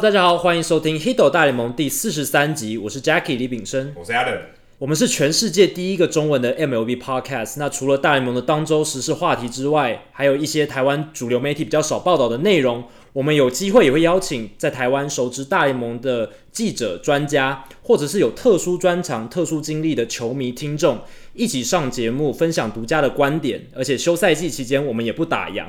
Hello，大家好，欢迎收听《Hito 大联盟》第四十三集，我是 Jackie 李炳生，我是 Adam，我们是全世界第一个中文的 MLB Podcast。那除了大联盟的当周时事话题之外，还有一些台湾主流媒体比较少报道的内容，我们有机会也会邀请在台湾熟知大联盟的记者、专家，或者是有特殊专长、特殊经历的球迷听众，一起上节目分享独家的观点。而且休赛季期间，我们也不打烊。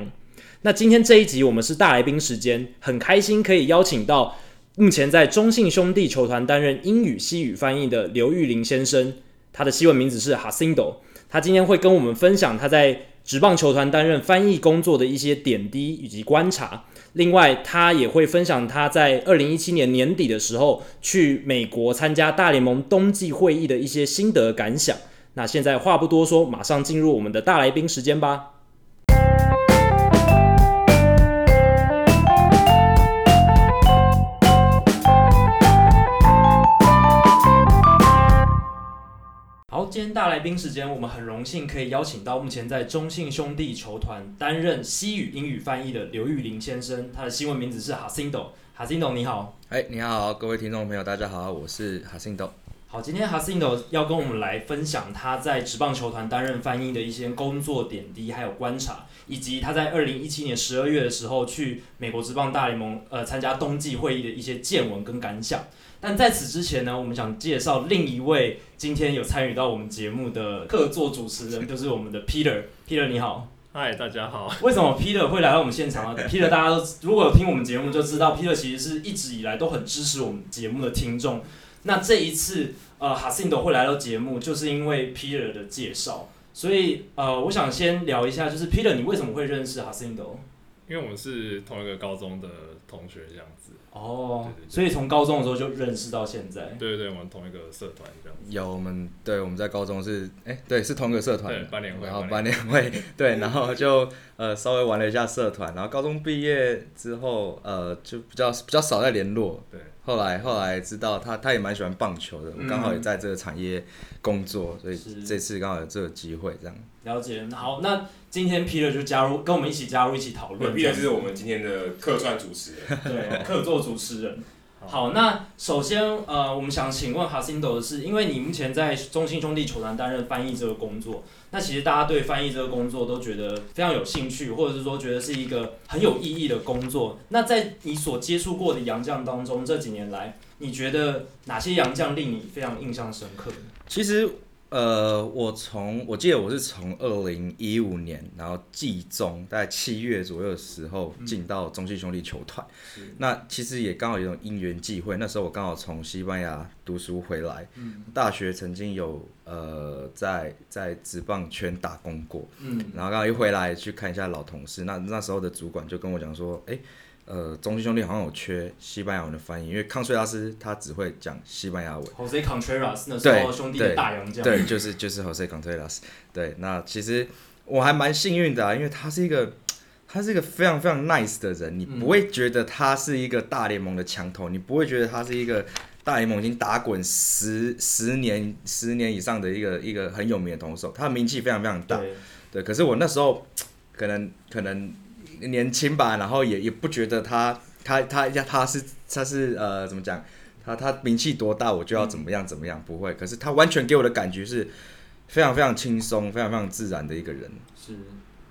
那今天这一集我们是大来宾时间，很开心可以邀请到目前在中信兄弟球团担任英语西语翻译的刘玉林先生，他的西文名字是 Hasindo，他今天会跟我们分享他在职棒球团担任翻译工作的一些点滴以及观察。另外，他也会分享他在二零一七年年底的时候去美国参加大联盟冬季会议的一些心得感想。那现在话不多说，马上进入我们的大来宾时间吧。今天大来宾时间，我们很荣幸可以邀请到目前在中信兄弟球团担任西语、英语翻译的刘玉玲先生，他的新闻名字是哈辛斗。哈辛斗。你好，哎，你好，各位听众朋友，大家好，我是哈辛斗。好，今天 Jacinto 要跟我们来分享他在职棒球团担任翻译的一些工作点滴，还有观察，以及他在二零一七年十二月的时候去美国职棒大联盟呃参加冬季会议的一些见闻跟感想。但在此之前呢，我们想介绍另一位今天有参与到我们节目的客座主持人，就是我们的 Peter。Peter 你好，嗨，大家好。为什么 Peter 会来到我们现场呢？Peter 大家都如果有听我们节目就知道，Peter 其实是一直以来都很支持我们节目的听众。那这一次，呃，Jacinto 会来到节目，就是因为 Peter 的介绍。所以，呃，我想先聊一下，就是 Peter，你为什么会认识 Jacinto？因为我们是同一个高中的同学，这样子。哦，所以从高中的时候就认识到现在。对对对，我们同一个社团这样子。有我们，对，我们在高中是，哎、欸，对，是同一个社团。对，班年会。然后班联会，对，然后就呃稍微玩了一下社团，然后高中毕业之后，呃，就比较比较少在联络。对。后来后来知道他他也蛮喜欢棒球的，我刚好也在这个产业工作，嗯、所以这次刚好有这个机会这样。了解，好，那今天 Peter 就加入跟我们一起加入一起讨论。Peter 是我们今天的客串主持人，对，客座主持人。好，那首先，呃，我们想请问 Jacinto 的是，因为你目前在中信兄弟球团担任翻译这个工作，那其实大家对翻译这个工作都觉得非常有兴趣，或者是说觉得是一个很有意义的工作。那在你所接触过的洋将当中，这几年来，你觉得哪些洋将令你非常印象深刻？其实。呃，我从我记得我是从二零一五年，然后季中大概七月左右的时候进到中信兄弟球团。嗯、那其实也刚好有种因缘际会，那时候我刚好从西班牙读书回来，嗯、大学曾经有呃在在职棒圈打工过，嗯、然后刚好一回来去看一下老同事，那那时候的主管就跟我讲说，哎、欸。呃，中信兄弟好像有缺西班牙文的翻译，因为康崔拉斯他只会讲西班牙文。Jose Contreras 那时候兄弟的大洋将。对，就是就是 Jose Contreras。对，那其实我还蛮幸运的啊，因为他是一个他是一个非常非常 nice 的人，你不会觉得他是一个大联盟的强投，你不会觉得他是一个大联盟已经打滚十十年十年以上的一个一个很有名的投手，他的名气非常非常大。对，对，可是我那时候可能可能。年轻吧，然后也也不觉得他他他他，他是他是呃怎么讲，他他名气多大，我就要怎么样怎么样，不会。可是他完全给我的感觉是非常非常轻松、非常非常自然的一个人，是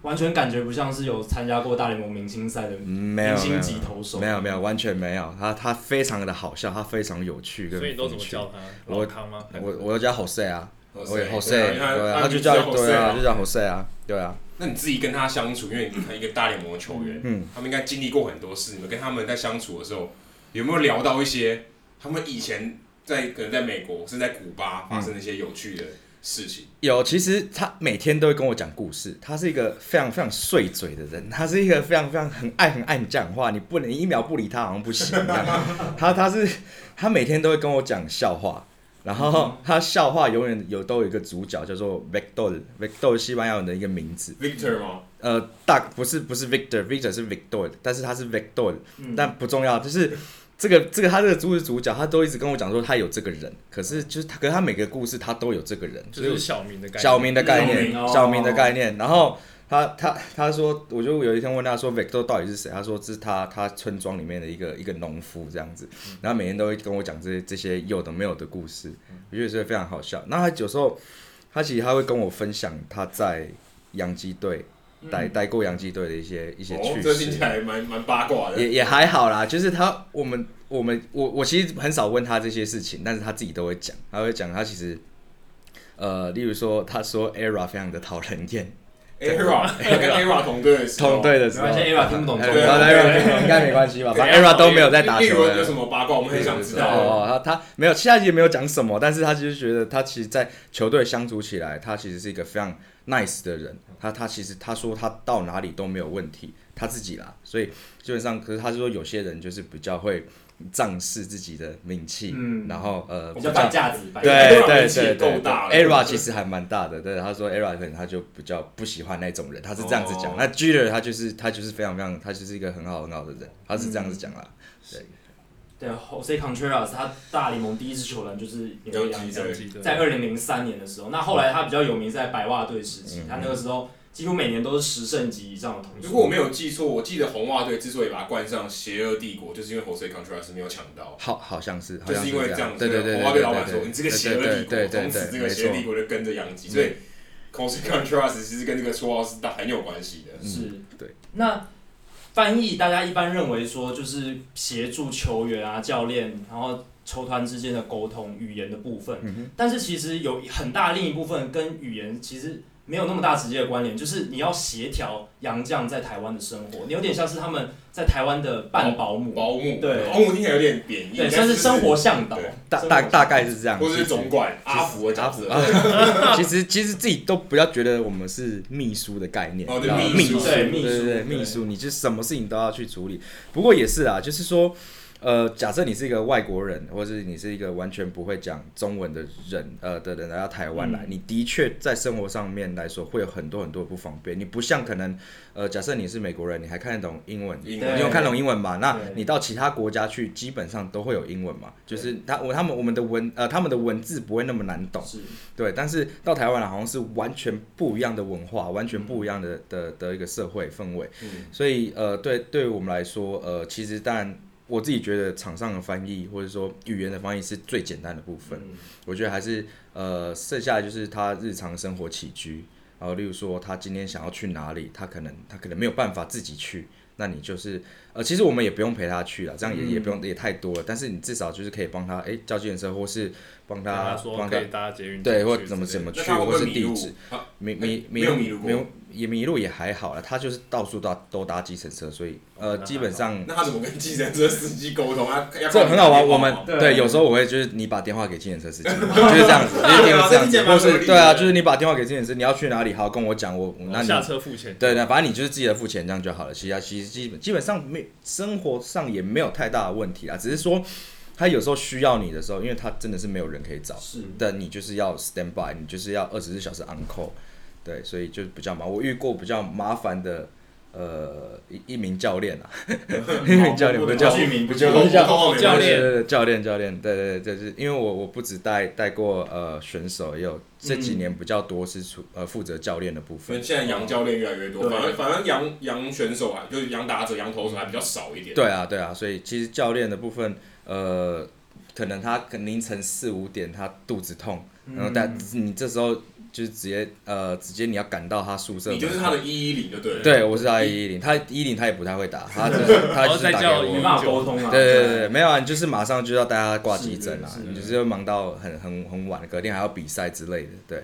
完全感觉不像是有参加过大联盟明星赛的明星级投手，没有没有完全没有。他他非常的好笑，他非常有趣，所以你都怎么叫他？我康吗？我我叫 Jose 啊，我 Jose，对啊，他就叫对啊，就叫 Jose 啊，对啊。那你自己跟他相处，因为你看一个大联盟的球员，嗯，他们应该经历过很多事。你们跟他们在相处的时候，有没有聊到一些他们以前在可能在美国，甚至在古巴发生的一些有趣的事情？嗯、有，其实他每天都会跟我讲故事。他是一个非常非常碎嘴的人，他是一个非常非常很爱很爱你讲话，你不能一秒不理他好像不行一样。他他是他每天都会跟我讲笑话。然后他笑话永远有都有一个主角叫做 Victor，Victor 西班牙人的一个名字。Victor 吗？呃，大不是不是 Victor，Victor 是 Victor，但是他是 Victor，但不重要。就是这个这个他这个主是主角，他都一直跟我讲说他有这个人，可是就是他，可是他每个故事他都有这个人，就是小明的概念，小明的概念，小明的概念。然后他他他说，我就有一天问他说，Victor 到底是谁？他说这是他他村庄里面的一个一个农夫这样子，然后每天都会跟我讲这些这些有的没有的故事，我觉得是非常好笑。那他有时候他其实他会跟我分享他在洋基队待待过洋基队的一些一些趣事，哦、这听起来蛮蛮八卦的。也也还好啦，就是他我们我们我我其实很少问他这些事情，但是他自己都会讲，他会讲他其实呃，例如说他说 ERA 非常的讨人厌。ERA 跟 ERA 同队的时候，同队的时候，没关系，ERA 听不懂，对，ERA 听不懂应该没关系吧？反正 ERA 都没有在打球。有什么八卦，我们很想知道。哦，他他没有，其他也没有讲什么，但是他就是觉得他其实，在球队相处起来，他其实是一个非常 nice 的人。他他其实他说他到哪里都没有问题，他自己啦。所以基本上，可是他是说有些人就是比较会。仗势自己的名气，嗯，然后呃，比较摆架子，对对对对对，ERA 其实还蛮大的，对，他说 ERA 可能他就比较不喜欢那种人，他是这样子讲。那 g i l e r 他就是他就是非常非常，他就是一个很好很好的人，他是这样子讲啦。对，对，Jose Contreras 他大联盟第一支球员就是有洋基，在二零零三年的时候，那后来他比较有名在白袜队时期，他那个时候。几乎每年都是十胜级以上的投手。如果我没有记错，我记得红袜队之所以把它冠上“邪恶帝国”，就是因为 Jose Contreras 没有抢到。好，好像是，就是因为这样子。对对对，红袜队老板说：“你这个邪恶帝国，从此这个邪恶帝国就跟着洋基。”所以 Jose Contreras 其实跟这个绰号是很有关系的。是，对。那翻译，大家一般认为说，就是协助球员啊、教练，然后球团之间的沟通、语言的部分。但是其实有很大另一部分跟语言其实。没有那么大直接的关联，就是你要协调杨将在台湾的生活，你有点像是他们在台湾的半保姆。保姆，对，保姆听起来有点贬义。对，算是生活向导，大大大概是这样。或者是总管阿福的阿福。其实其实自己都不要觉得我们是秘书的概念。哦，对，秘书，对，秘书，对对秘书，你就什么事情都要去处理。不过也是啊，就是说。呃，假设你是一个外国人，或者是你是一个完全不会讲中文的人，呃的人来到台湾来，嗯、你的确在生活上面来说会有很多很多不方便。你不像可能，呃，假设你是美国人，你还看得懂英文，英文你有看懂英文嘛？那你到其他国家去，基本上都会有英文嘛。就是他我他们我们的文呃他们的文字不会那么难懂，对。但是到台湾来好像是完全不一样的文化，完全不一样的、嗯、的的一个社会氛围。嗯、所以呃，对对于我们来说，呃，其实当然。我自己觉得场上的翻译或者说语言的翻译是最简单的部分，嗯、我觉得还是呃剩下的就是他日常生活起居，然后例如说他今天想要去哪里，他可能他可能没有办法自己去，那你就是呃其实我们也不用陪他去了，这样也、嗯、也不用也太多了，但是你至少就是可以帮他哎叫计程车或是帮他帮他搭捷运对或怎么怎么去或是地址迷迷迷路没有。也迷路也还好了，他就是到处都都搭计程车，所以呃基本上那他怎么跟计程车司机沟通啊？这很好玩，我们对有时候我会就是你把电话给计程车司机，就是这样子，就是这样子，或是对啊，就是你把电话给计程车，你要去哪里，好跟我讲，我那你下车付钱，对对，反正你就是自己的付钱这样就好了。其他其实基本基本上没生活上也没有太大的问题啊，只是说他有时候需要你的时候，因为他真的是没有人可以找，是的，你就是要 stand by，你就是要二十四小时 on call。对，所以就比较忙。我遇过比较麻烦的，呃，一一名教练啊，一名教练，不叫不叫教练，教练教练，对对对，就是因为我我不止带带过呃选手，也有这几年比较多是出呃负责教练的部分。现在洋教练越来越多，反正反正洋洋选手啊，就是洋打者、洋投手还比较少一点。对啊对啊，所以其实教练的部分，呃，可能他可能凌晨四五点他肚子痛，然后但你这时候。就是直接呃，直接你要赶到他宿舍。你就是他的一一零就对了。对，我是他一一零，他一零他也不太会打，他就他就是打给我。没办法沟通啊。对对对，没有啊，你就是马上就要带他挂急诊啊，你就是要忙到很很很晚，隔天还要比赛之类的，对。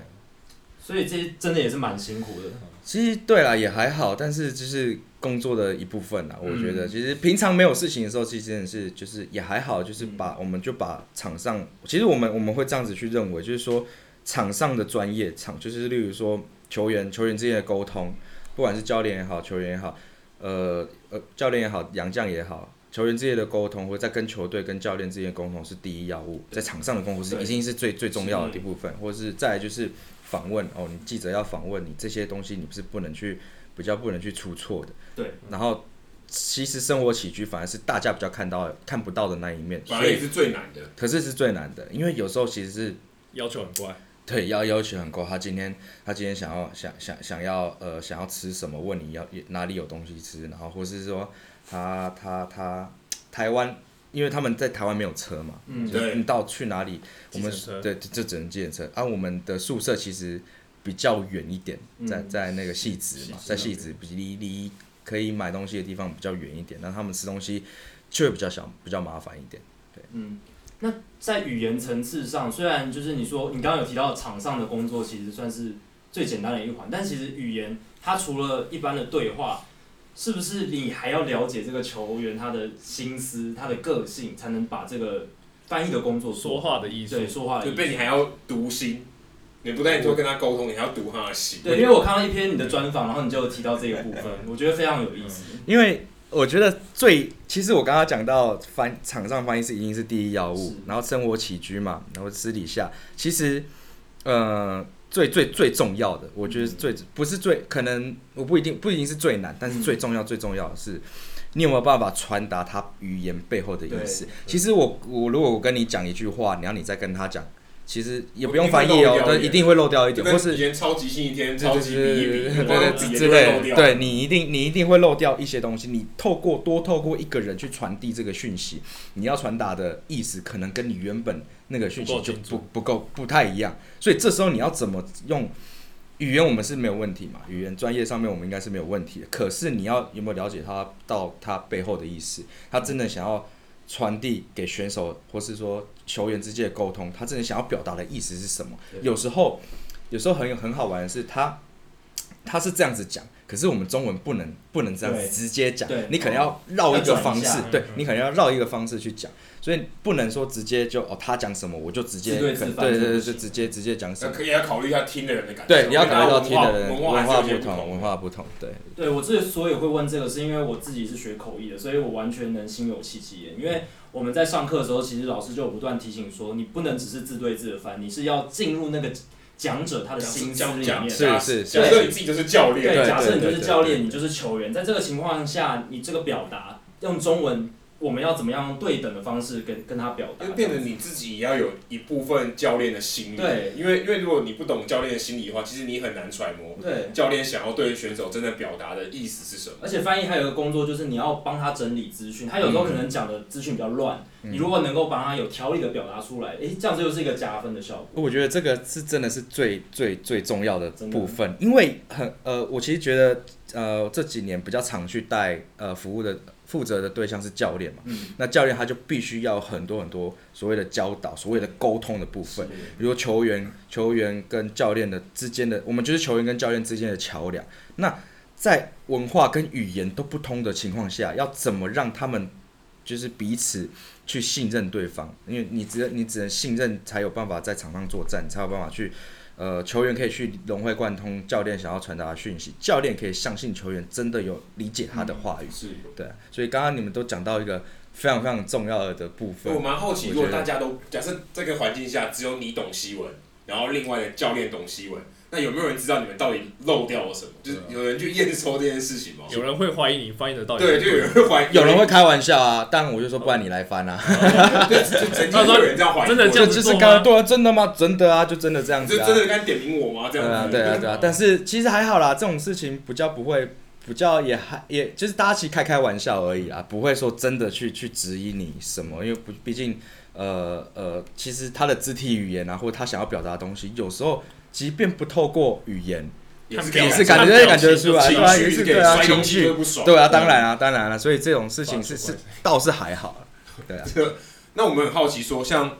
所以这些真的也是蛮辛苦的。其实对啦，也还好，但是就是工作的一部分啦。我觉得其实平常没有事情的时候，其实真的是就是也还好，就是把我们就把场上，其实我们我们会这样子去认为，就是说。场上的专业场，就是例如说球员球员之间的沟通，不管是教练也好，球员也好，呃呃教练也好，杨将也好，球员之间的沟通，或者在跟球队跟教练之间的沟通是第一要务，在场上的功夫是一定是最最重要的一部分，或者是再来就是访问哦，你记者要访问你这些东西，你不是不能去比较不能去出错的，对，然后其实生活起居反而是大家比较看到看不到的那一面，反而也是最难的，可是是最难的，因为有时候其实是要求很怪。对，要要求很高。他今天他今天想要想想想要呃想要吃什么？问你要哪里有东西吃，然后或是说他他他台湾，因为他们在台湾没有车嘛，嗯，就是你到去哪里，我们对就只能借车。而、啊、我们的宿舍其实比较远一点，在在那个戏子嘛，在戏子比离离可以买东西的地方比较远一点，那他们吃东西却比较小，比较麻烦一点。对，嗯。那在语言层次上，虽然就是你说你刚刚有提到场上的工作其实算是最简单的一环，但其实语言它除了一般的对话，是不是你还要了解这个球员他的心思、他的个性，才能把这个翻译的工作说话的意思？对，说话的意思。就被你还要读心，你不但你会跟他沟通，你还要读他的心。对，因为我看到一篇你的专访，然后你就提到这个部分，我觉得非常有意思。因为。我觉得最，其实我刚刚讲到翻场上翻译是一定是第一要务，然后生活起居嘛，然后私底下，其实，呃，最最最重要的，我觉得最不是最可能，我不一定不一定是最难，但是最重要最重要的是，你有没有办法传达他语言背后的意思？其实我我如果我跟你讲一句话，然后你再跟他讲。其实也不用翻译哦，但一定会漏掉一点，或是以前超级星期天、超级比一比，对对之类，对你一定你一定会漏掉一些东西。你透过多透过一个人去传递这个讯息，你要传达的意思可能跟你原本那个讯息就不不够不太一样。所以这时候你要怎么用语言？我们是没有问题嘛？语言专业上面我们应该是没有问题的。可是你要有没有了解他到他背后的意思？他真的想要。传递给选手，或是说球员之间的沟通，他真的想要表达的意思是什么？有时候，有时候很有很好玩的是，他他是这样子讲，可是我们中文不能不能这样子直接讲，你可能要绕一个方式，对你可能要绕一个方式去讲。所以不能说直接就哦，他讲什么我就直接对对对，就直接直接讲什么。可以要考虑一下听的人的感受。对，你要考虑到听的人文化不同，文化不同。对。对我之所以会问这个，是因为我自己是学口译的，所以我完全能心有戚戚焉。因为我们在上课的时候，其实老师就有不断提醒说，你不能只是字对字的翻，你是要进入那个讲者他的心思里面。是是。假设你自己就是教练。对，假设你就是教练，你就是球员，在这个情况下，你这个表达用中文。我们要怎么样用对等的方式跟跟他表达？就变得你自己也要有一部分教练的心理。对，因为因为如果你不懂教练的心理的话，其实你很难揣摩。对，教练想要对选手真的表达的意思是什么？而且翻译还有一个工作，就是你要帮他整理资讯。他有时候可能讲的资讯比较乱，嗯、你如果能够帮他有条理的表达出来，诶、欸，这样子又是一个加分的效果。我觉得这个是真的是最最最重要的部分，因为很呃，我其实觉得呃这几年比较常去带呃服务的。负责的对象是教练嘛？嗯、那教练他就必须要很多很多所谓的教导，所谓的沟通的部分，比如球员、球员跟教练的之间的，我们就是球员跟教练之间的桥梁。那在文化跟语言都不通的情况下，要怎么让他们就是彼此去信任对方？因为你只你只能信任，才有办法在场上作战，才有办法去。呃，球员可以去融会贯通教练想要传达的讯息，教练可以相信球员真的有理解他的话语，嗯、是对。所以刚刚你们都讲到一个非常非常重要的部分。我蛮好奇，如果大家都假设这个环境下只有你懂西文，然后另外的教练懂西文。那有没有人知道你们到底漏掉了什么？就是有人去验收这件事情吗？有人会怀疑你翻译的到底对，就有人会怀疑，有人会开玩笑啊。但我就说，不然你来翻啊。就曾经有人这样怀疑，真的这样子做吗？对啊，真的吗？真的啊，就真的这样子。就真的该点名我吗？这样子。对啊，对啊，对啊。但是其实还好啦，这种事情比较不会，比较也还也就是大家其实开开玩笑而已啦，不会说真的去去质疑你什么，因为不毕竟呃呃，其实他的肢体语言啊，或者他想要表达的东西，有时候。即便不透过语言，也是也是感觉感觉出来，对啊，也是对啊，情绪，对啊，当然啊，当然了，所以这种事情是是倒是还好，对啊。那我们很好奇说，像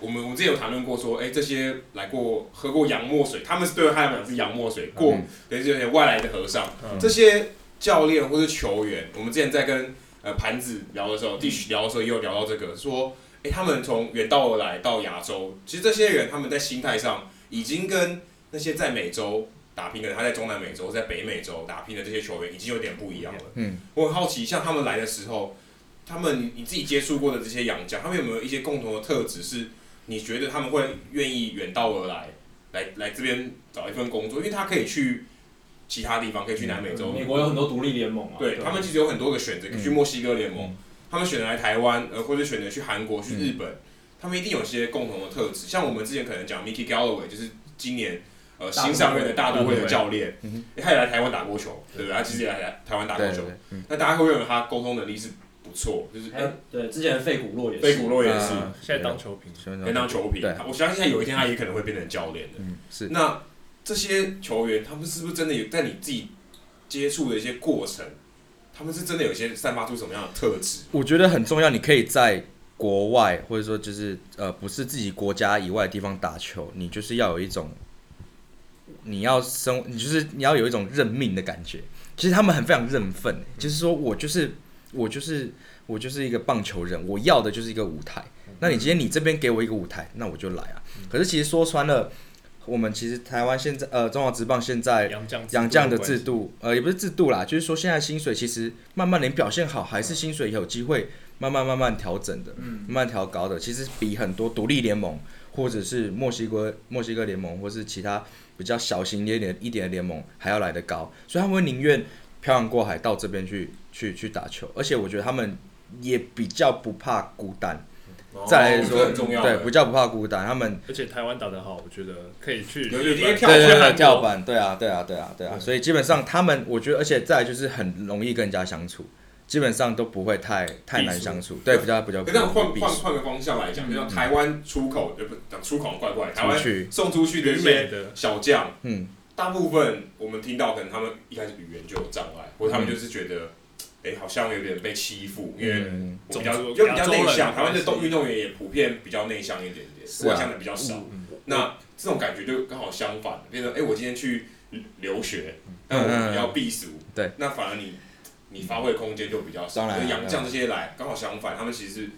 我们我们之前有谈论过说，哎，这些来过喝过洋墨水，他们是对他们讲是洋墨水过，等于是有点外来的和尚。这些教练或者球员，我们之前在跟呃盘子聊的时候，继续聊的时候也有聊到这个，说，哎，他们从远道而来到亚洲，其实这些人他们在心态上。已经跟那些在美洲打拼的，他在中南美洲、在北美洲打拼的这些球员已经有点不一样了。嗯，我很好奇，像他们来的时候，他们你你自己接触过的这些洋将，他们有没有一些共同的特质，是你觉得他们会愿意远道而来，来来这边找一份工作？因为他可以去其他地方，可以去南美洲。美国有很多独立联盟啊。对，他们其实有很多个选择，可以去墨西哥联盟，他们选择来台湾，呃，或者选择去韩国、去日本。他们一定有些共同的特质。像我们之前可能讲 Mickey Galloway，就是今年呃新上任的大都会的教练，欸，他也来台湾打过球，对不对？他其实也来台湾打过球。那大家会认为他沟通能力是不错，就是哎，对，之前的费古洛也是，费古洛也是，现在当球评，现在当球评。我相信他有一天他也可能会变成教练的。嗯，是。那这些球员，他们是不是真的有在你自己接触的一些过程？他们是真的有些散发出什么样的特质？我觉得很重要。你可以在国外，或者说就是呃，不是自己国家以外的地方打球，你就是要有一种，你要生，你就是你要有一种认命的感觉。其实他们很非常认份，嗯、就是说我就是我就是我就是一个棒球人，我要的就是一个舞台。嗯、那你今天你这边给我一个舞台，那我就来啊。嗯、可是其实说穿了。我们其实台湾现在呃，中华职棒现在洋将的制度，呃，也不是制度啦，就是说现在薪水其实慢慢连表现好，还是薪水有机会慢慢慢慢调整的，慢慢调高的，其实比很多独立联盟或者是墨西哥墨西哥联盟或是其他比较小型一点一点的联盟还要来得高，所以他们会宁愿漂洋过海到这边去去去打球，而且我觉得他们也比较不怕孤单。再来说，对，比较不怕孤单，他们而且台湾打得好，我觉得可以去有有跳对对对跳板，对啊对啊对啊对啊，所以基本上他们，我觉得，而且再来就是很容易跟人家相处，基本上都不会太太难相处，对，比较比较。这样换换换个方向来讲，就像台湾出口，呃不讲出口怪怪，台湾送出去的一些小将，嗯，大部分我们听到可能他们一开始语言就有障碍，或者他们就是觉得。哎，好像有点被欺负，因为比较就比较内向。台湾的动运动员也普遍比较内向一点点，外向的比较少。那这种感觉就刚好相反，变成哎，我今天去留学，那我比较避俗，对，那反而你你发挥空间就比较少。洋将这些来刚好相反，他们其实。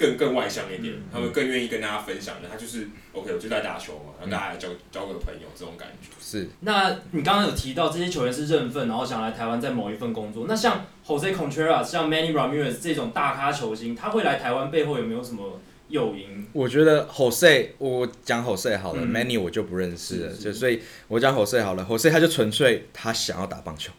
更更外向一点，嗯、他们更愿意跟大家分享的。他就是 OK，我就在打球嘛，然后大家来交交个朋友这种感觉。是。那你刚刚有提到这些球员是认份，然后想来台湾在某一份工作。那像 Jose Contreras、像 Manny Ramirez 这种大咖球星，他会来台湾背后有没有什么诱因？我觉得 Jose，我讲 Jose 好了、嗯、，Manny 我就不认识了，是是就所以我讲 Jose 好了，Jose 他就纯粹他想要打棒球.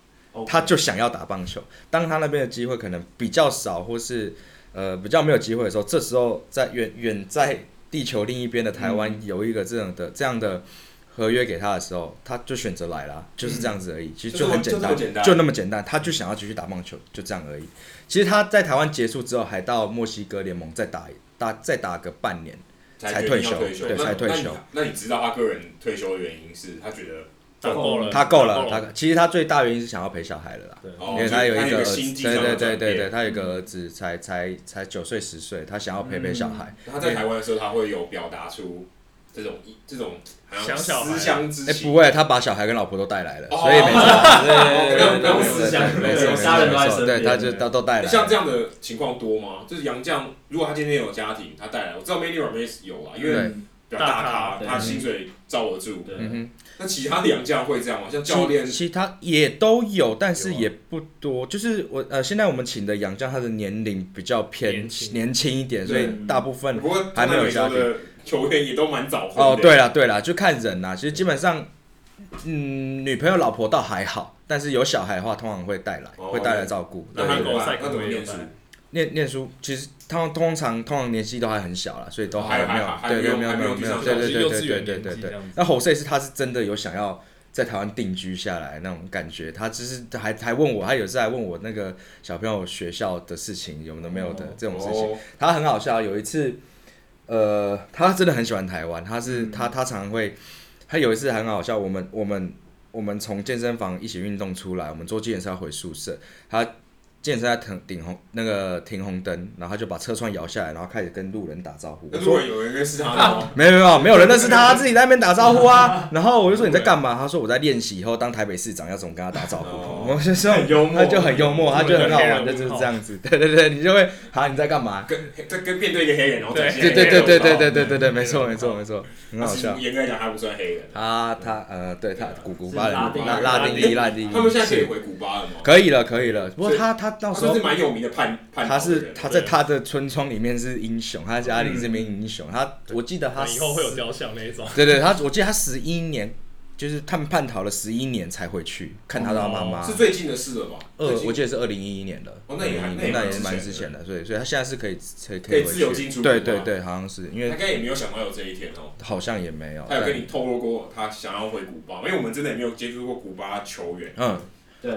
他就想要打棒球。当他那边的机会可能比较少，或是。呃，比较没有机会的时候，这时候在远远在地球另一边的台湾有一个这样的、嗯、这样的合约给他的时候，他就选择来了，就是这样子而已。嗯、其实就很简单，就，就那么简单，他就想要继续打棒球，就这样而已。其实他在台湾结束之后，还到墨西哥联盟再打打再打个半年才退休对，才退休。那你知道他个人退休的原因是他觉得？他够了，他够了，他其实他最大原因是想要陪小孩了啦，因为他有一个对对对对对，他有一个儿子才才才九岁十岁，他想要陪陪小孩。他在台湾的时候，他会有表达出这种这种想思乡之情。哎，不会，他把小孩跟老婆都带来了，所以没错，对对对，不用思乡，没错，家人都在身，对，他就都都带来。像这样的情况多吗？就是杨绛，如果他今天有家庭，他带来，我知道 Manny Ramirez 有啊，因为。大咖，他薪水罩得住。嗯哼，那其他的洋将会这样吗？像教练，其他也都有，但是也不多。就是我呃，现在我们请的洋将，他的年龄比较偏年轻一点，所以大部分还没有家庭。球员也都蛮早婚。哦，对了对了，就看人呐。其实基本上，嗯，女朋友老婆倒还好，但是有小孩的话，通常会带来，会带来照顾。那韩国赛那怎么念书？念念书，其实他们通常通常年纪都还很小啦，所以都还没有。对对，没有没有没有，对对对对对对对。那侯碩是他是真的有想要在台湾定居下来那种感觉，他只是他还还问我，他有次还问我那个小朋友学校的事情，有没有的这种事情。他很好笑，有一次呃，他真的很喜欢台湾，他是他他常会，他有一次很好笑。我们我们我们从健身房一起运动出来，我们做健身要回宿舍，他。健身在停顶红那个停红灯，然后他就把车窗摇下来，然后开始跟路人打招呼。路人有人认识他吗？没有没有没有人认识他，自己在那边打招呼啊。然后我就说你在干嘛？他说我在练习以后当台北市长要怎么跟他打招呼。我就说很幽默，他就很幽默，他就很好玩，就是这样子。对对对，你就会好，你在干嘛？跟在跟面对一个黑人，然后对对对对对对对对对，没错没错没错，很好笑。严格来讲，他不算黑人。他他呃，对他古古巴人，拉拉丁裔拉丁裔。他们现在可以回古巴了吗？可以了可以了，不过他他到时候是蛮有。名的叛叛他是他在他的村庄里面是英雄，他在家里是名英雄。他我记得他以后会有雕像那一种。对对，他我记得他十一年就是他们叛逃了十一年才回去看他的妈妈。是最近的事了吧？二，我记得是二零一一年的。哦，那也那也蛮之前的，所以所以他现在是可以可以可以自由进出。对对对，好像是因为他应该也没有想到有这一天哦。好像也没有。他有跟你透露过他想要回古巴，因为我们真的也没有接触过古巴球员。嗯。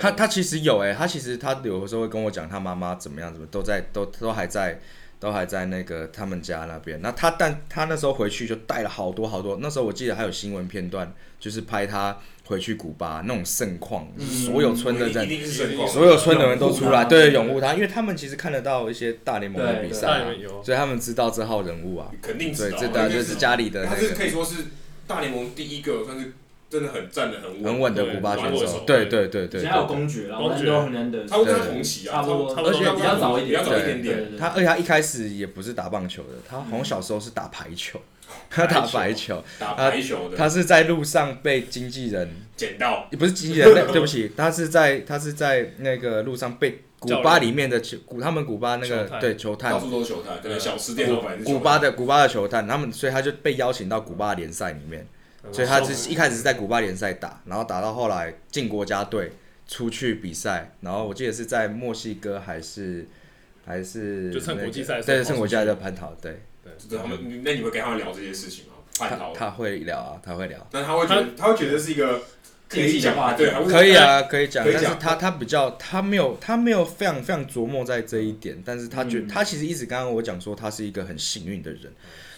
他他其实有哎，他其实他有的时候会跟我讲他妈妈怎么样，怎么都在都都还在都还在那个他们家那边。那他但他那时候回去就带了好多好多。那时候我记得还有新闻片段，就是拍他回去古巴那种盛况，所有村的人，所有村的人都出来对拥护他，因为他们其实看得到一些大联盟的比赛，啊所以他们知道这号人物啊，肯定知道，对这当然就是家里的。他是可以说是大联盟第一个算是。真的很站得很稳，很稳的古巴选手，对对对对。还有公爵啦，公爵很难得，他跟他同期啊，差不多，而且比较早一点，比较早一点点。他而且他一开始也不是打棒球的，他好像小时候是打排球，他打排球，打排球的。他是在路上被经纪人捡到，也不是经纪人，对不起，他是在他是在那个路上被古巴里面的球古他们古巴那个对球探，到处都是球探，对小吃店古巴的古巴的球探，他们所以他就被邀请到古巴联赛里面。所以他是一开始是在古巴联赛打，然后打到后来进国家队出去比赛，然后我记得是在墨西哥还是还是就趁国际赛，对，趁国际赛的蟠桃，对对。他们那你会跟他们聊这些事情吗？叛逃？他会聊啊，他会聊。但他会觉得他会觉得是一个可以讲话，对，可以啊，可以讲。但是他他比较他没有他没有非常非常琢磨在这一点，但是他觉得他其实一直刚刚我讲说他是一个很幸运的人。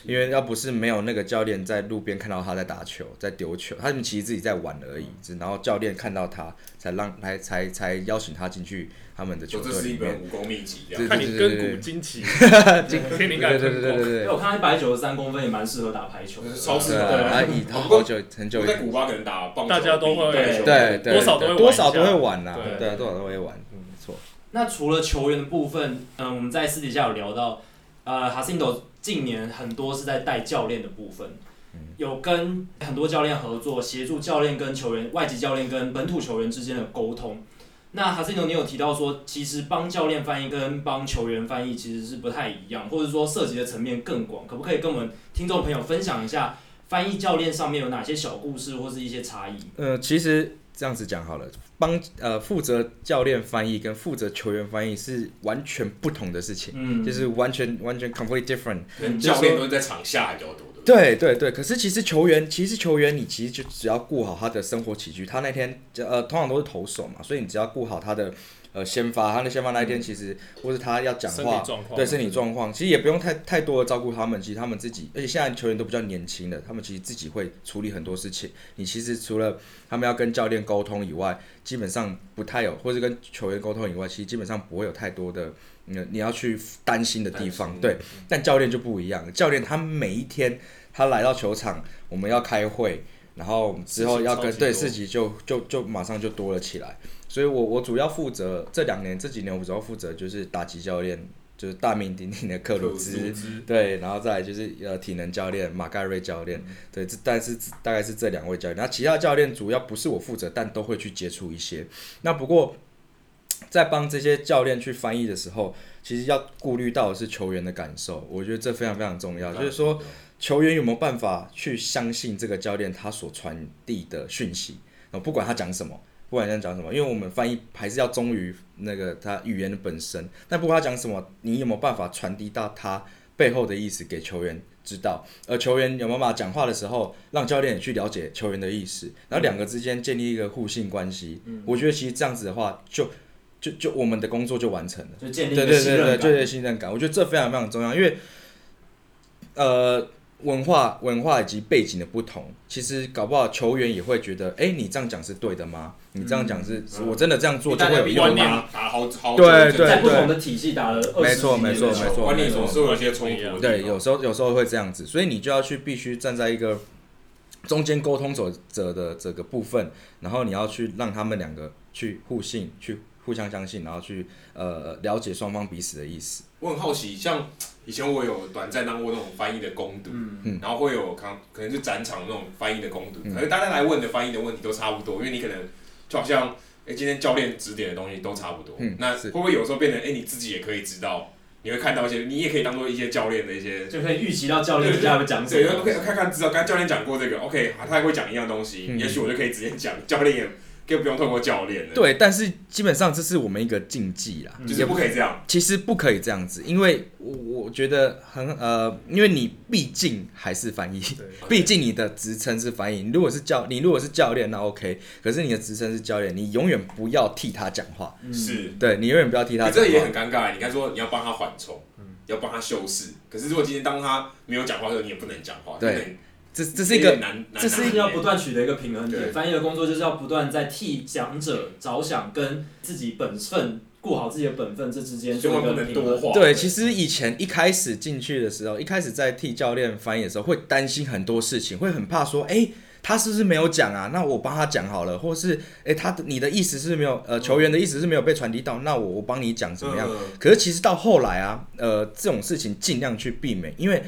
因为要不是没有那个教练在路边看到他在打球，在丢球，他们其实自己在玩而已。然后教练看到他，才让来才才邀请他进去他们的球队里面。这是一本武功秘籍，看你根骨惊奇，天灵盖对对对对对。我看他一百九十三公分也蛮适合打排球，超适合。他以他好久很久在古巴可能打棒球，大家都会对多少都会多少都会玩呐，对，多少都会玩，没错。那除了球员的部分，嗯，我们在私底下有聊到，呃，哈辛多。近年很多是在带教练的部分，有跟很多教练合作，协助教练跟球员、外籍教练跟本土球员之间的沟通。那哈斯诺，你有提到说，其实帮教练翻译跟帮球员翻译其实是不太一样，或者说涉及的层面更广。可不可以跟我们听众朋友分享一下，翻译教练上面有哪些小故事或是一些差异？呃，其实。这样子讲好了，帮呃负责教练翻译跟负责球员翻译是完全不同的事情，嗯，就是完全完全 completely different。教练都是在场下还比较多的。对对对，可是其实球员，其实球员你其实就只要顾好他的生活起居，他那天呃通常都是投手嘛，所以你只要顾好他的。呃，先发他的先发那一天，其实、嗯、或是他要讲话，身对身体状况，其实也不用太太多的照顾他们。其实他们自己，而且现在球员都比较年轻的，他们其实自己会处理很多事情。你其实除了他们要跟教练沟通以外，基本上不太有，或是跟球员沟通以外，其实基本上不会有太多的你你要去担心的地方。对，但教练就不一样，教练他每一天他来到球场，我们要开会，然后之后要跟对事情就就就马上就多了起来。所以我我主要负责这两年这几年我主要负责就是打击教练，就是大名鼎鼎的克鲁兹，对，然后再来就是呃体能教练马盖瑞教练，对，这但是大概是这两位教练，那其他教练主要不是我负责，但都会去接触一些。那不过在帮这些教练去翻译的时候，其实要顾虑到的是球员的感受，我觉得这非常非常重要，就是说球员有没有办法去相信这个教练他所传递的讯息，不管他讲什么。不管在讲什么，因为我们翻译还是要忠于那个他语言的本身。但不管他讲什么，你有没有办法传递到他背后的意思给球员知道？而球员有没有办法讲话的时候，让教练也去了解球员的意思，然后两个之间建立一个互信关系。嗯、我觉得其实这样子的话，就就就我们的工作就完成了。对对对对，建立信任感。我觉得这非常非常重要，因为呃。文化、文化以及背景的不同，其实搞不好球员也会觉得，哎，你这样讲是对的吗？你这样讲是，我真的这样做就会有用吗？打好好对对对，在不同的体系打了二十年，没错没错没错，观念总是有些冲突。对，有时候有时候会这样子，所以你就要去必须站在一个中间沟通者者的这个部分，然后你要去让他们两个去互信，去互相相信，然后去呃了解双方彼此的意思。我很好奇，像。以前我有短暂当过那种翻译的攻读，嗯、然后会有可能可能就展场那种翻译的攻读，可是大家来问的翻译的问题都差不多，因为你可能就好像，哎、欸，今天教练指点的东西都差不多，嗯、那会不会有时候变成，哎、欸，你自己也可以知道你会看到一些，你也可以当做一些教练的一些，就可以预期到教练接下来会讲什么。对，OK，看看知道，刚才教练讲过这个，OK，他也会讲一样东西，嗯、也许我就可以直接讲，教练也。更不用透过教练了。对，但是基本上这是我们一个禁忌啦，嗯、就是不可以这样。其实不可以这样子，因为我我觉得很呃，因为你毕竟还是翻译，毕竟你的职称是翻译。你如果是教，你如果是教练，那 OK。可是你的职称是教练，你永远不要替他讲话。嗯、是，对你永远不要替他讲话。这也很尴尬。你该说你要帮他缓冲，嗯、要帮他修饰。可是如果今天当他没有讲话的时候，你也不能讲话。对。这这是一个难，这是要不断取得一个平衡点。翻译的工作就是要不断在替讲者着想，跟自己本分顾好自己的本分这之间做一个平衡。对，其实以前一开始进去的时候，一开始在替教练翻译的时候，会担心很多事情，会很怕说，哎，他是不是没有讲啊？那我帮他讲好了，或是，哎，他的你的意思是没有，呃，球员的意思是没有被传递到，那我我帮你讲怎么样？可是其实到后来啊，呃，这种事情尽量去避免，因为。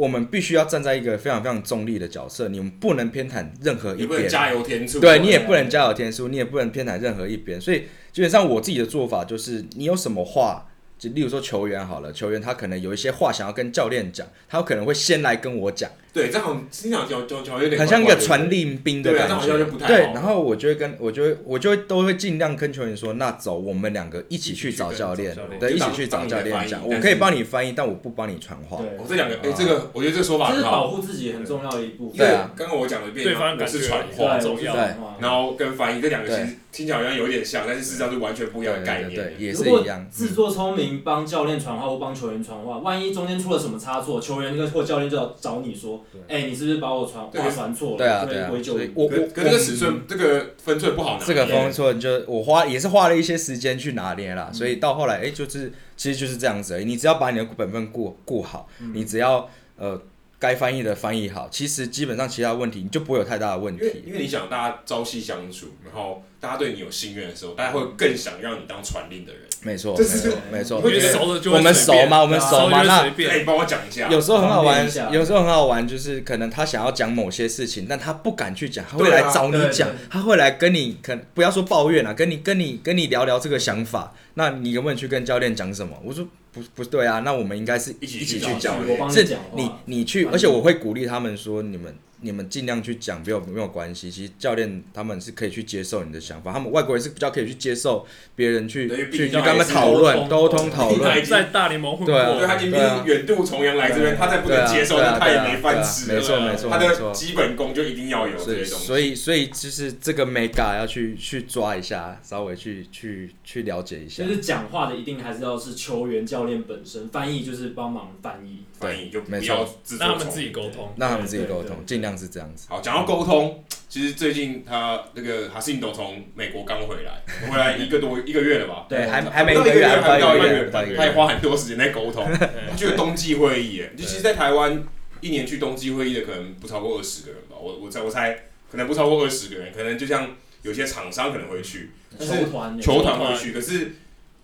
我们必须要站在一个非常非常中立的角色，你们不能偏袒任何一边。加油添醋。对，你也不能加油添醋，你也不能偏袒任何一边。所以基本上我自己的做法就是，你有什么话。就例如说球员好了，球员他可能有一些话想要跟教练讲，他有可能会先来跟我讲。对，这样经常就就就有点很像一个传令兵的感觉。对，不太好。对，然后我就会跟我就会我就会都会尽量跟球员说，那走，我们两个一起去找教练，对，一起去找教练讲。我可以帮你翻译，但我不帮你传话。对，我这两个，哎，这个我觉得这个说法很好。这是保护自己很重要的一步。对啊，刚刚我讲了一遍，对方是传话重要，然后跟翻译这两个其实听起来好像有点像，但是事实上是完全不一样的概念。对，也是一样。自作聪明帮教练传话或帮球员传话，万一中间出了什么差错，球员或教练就要找你说，哎，你是不是把我传话传错了？对啊，对啊。我我跟这个尺寸，这个分寸不好拿。这个分寸就我花也是花了一些时间去拿捏啦，所以到后来，哎，就是其实就是这样子而已。你只要把你的本分顾顾好，你只要呃。该翻译的翻译好，其实基本上其他问题你就不会有太大的问题。因为因为你想大家朝夕相处，然后大家对你有信任的时候，大家会更想让你当传令的人。没错，没错，没错。因为熟了就我们熟吗？我们熟吗？那你帮我讲一下。有时候很好玩，有时候很好玩，就是可能他想要讲某些事情，但他不敢去讲，他会来找你讲，他会来跟你，可不要说抱怨啊，跟你跟你跟你聊聊这个想法。那你有没有去跟教练讲什么？我说。不不对啊，那我们应该是一起去讲，是你你去，而且我会鼓励他们说，你们你们尽量去讲，没有没有关系。其实教练他们是可以去接受你的想法，他们外国人是比较可以去接受别人去去去跟他们讨论沟通讨论。在大联盟混过，对，他已经远渡重洋来这边，他再不能接受，那他也没饭吃。没错没错，他的基本功就一定要有这些东西。所以所以就是这个 mega 要去去抓一下，稍微去去去了解一下。就是讲话的一定还是要是球员教练本身。翻译就是帮忙翻译，翻译就不要自让他们自己沟通，让他们自己沟通，尽量是这样子。好，讲到沟通，其实最近他那个哈信都从美国刚回来，回来一个多一个月了吧？对，还还没一个月，还不到一个月，他也花很多时间在沟通。他去了冬季会议，哎，就其实，在台湾一年去冬季会议的可能不超过二十个人吧。我我猜我猜可能不超过二十个人，可能就像有些厂商可能会去，球团球团会去，可是。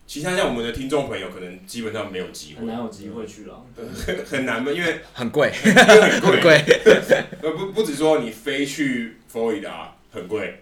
其他像我们的听众朋友，可能基本上没有机会，很难有机会去了，很很难嘛，因为很贵，很贵，呃不不止说你飞去佛罗里达很贵，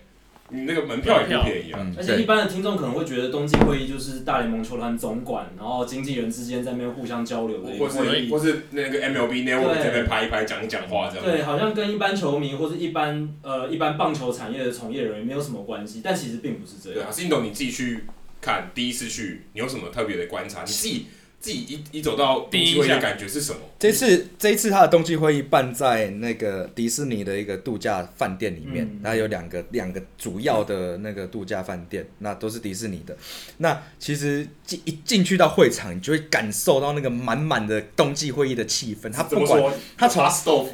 你那个门票也不便宜啊。而且一般的听众可能会觉得冬季会议就是大联盟球团总管，然后经纪人之间在那边互相交流的一，或是或是那个 MLB Network 在那边拍一拍讲一讲话这样。对，好像跟一般球迷或是一般呃一般棒球产业的从业人员没有什么关系，但其实并不是这样。对啊，是你懂你自己去。看第一次去，你有什么特别的观察？你自己自己一一走到冬季会议的感觉是什么？这次这一次他的冬季会议办在那个迪士尼的一个度假饭店里面，那、嗯、有两个两个主要的那个度假饭店，那都是迪士尼的。那其实进一进去到会场，你就会感受到那个满满的冬季会议的气氛。他不管他从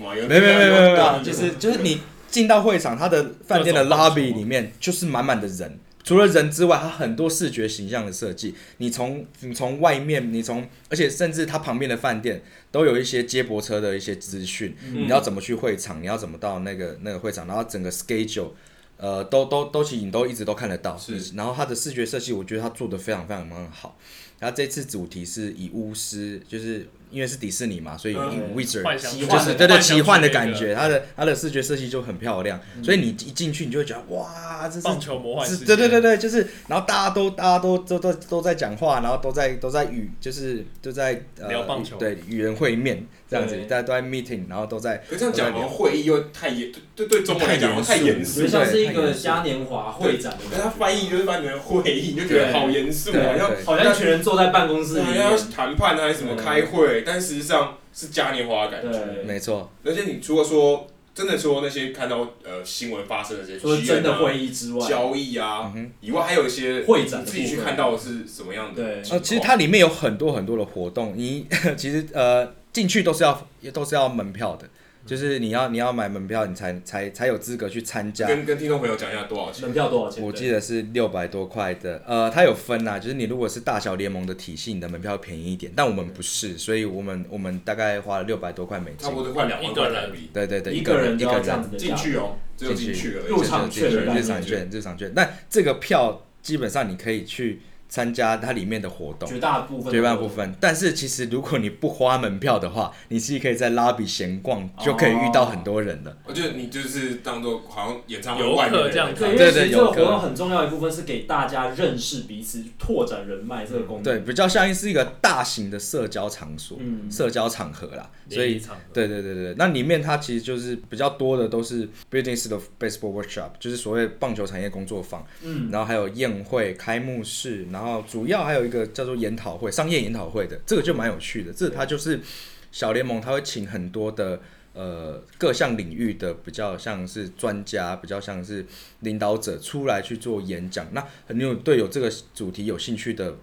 没没没没没有，就是就是你进到会场，他的饭店的 lobby 里面就是满满的人。除了人之外，它很多视觉形象的设计。你从你从外面，你从而且甚至它旁边的饭店都有一些接驳车的一些资讯。嗯、你要怎么去会场？你要怎么到那个那个会场？然后整个 schedule，呃，都都都其实你都一直都看得到。是。然后它的视觉设计，我觉得它做的非常非常非常好。它这次主题是以巫师，就是因为是迪士尼嘛，所以嗯。Wizard 就是对对奇幻的感觉，它的它的视觉设计就很漂亮，嗯。所以你一进去你就会觉得哇，这是棒球魔幻世界，对对对对，就是，然后大家都大家都都都都在讲话，然后都在都在与就是都在呃聊棒球。对与人会面这样子，大家都在 meeting，然后都在可是这样讲，好都在聊像会议又太严，对对中文来讲太严肃。我觉得。像是一个嘉年华会展的可是他，翻译就是翻成会议，你就觉得好严肃，对好像好像一群人坐在办公室里好像要，谈判啊，还是什么开会，但实际上是嘉年华的感觉。没错，而且你除了说真的说那些看到呃新闻发生的这些除了真的会议议之外，交易啊嗯哼。以外，还有一些会展你自己去看到的是什么样的？对？呃，其实它里面有很多很多的活动，你 其实呃进去都是要都是要门票的，就是你要你要买门票，你才才才有资格去参加。跟跟听众朋友讲一下多少钱？门票多少钱？我记得是六百多块的，呃，它有分啊，就是你如果是大小联盟的体系，你的门票便宜一点，但我们不是，所以我们我们大概花了六百多块美金差，不多快两万块台币对对对，一个人一个人这样子的进去哦，只有进去而已。入场券的概念日场券，入场券。那这个票基本上你可以去参加它里面的活动，绝大部分，绝大部分。但是其实如果你不花门票的话，你其实可以在 lobby 闲逛，就可以遇到很多人的。我觉得你就是当做好像演唱会游客外面这样对，因对对为其实这个有活动很重要一部分是给大家认识彼此、拓展人脉这个功能。对，比较像是一个大型的社交场所、嗯社交场合啦。所以对对对对，那里面它其实就是比较多的都是 buildings of baseball workshop，就是所谓棒球产业工作坊，嗯，然后还有宴会、开幕式，然后然后主要还有一个叫做研讨会、商业研讨会的，这个就蛮有趣的。这个它就是小联盟，他会请很多的呃各项领域的比较像是专家、比较像是领导者出来去做演讲。那很有对有这个主题有兴趣的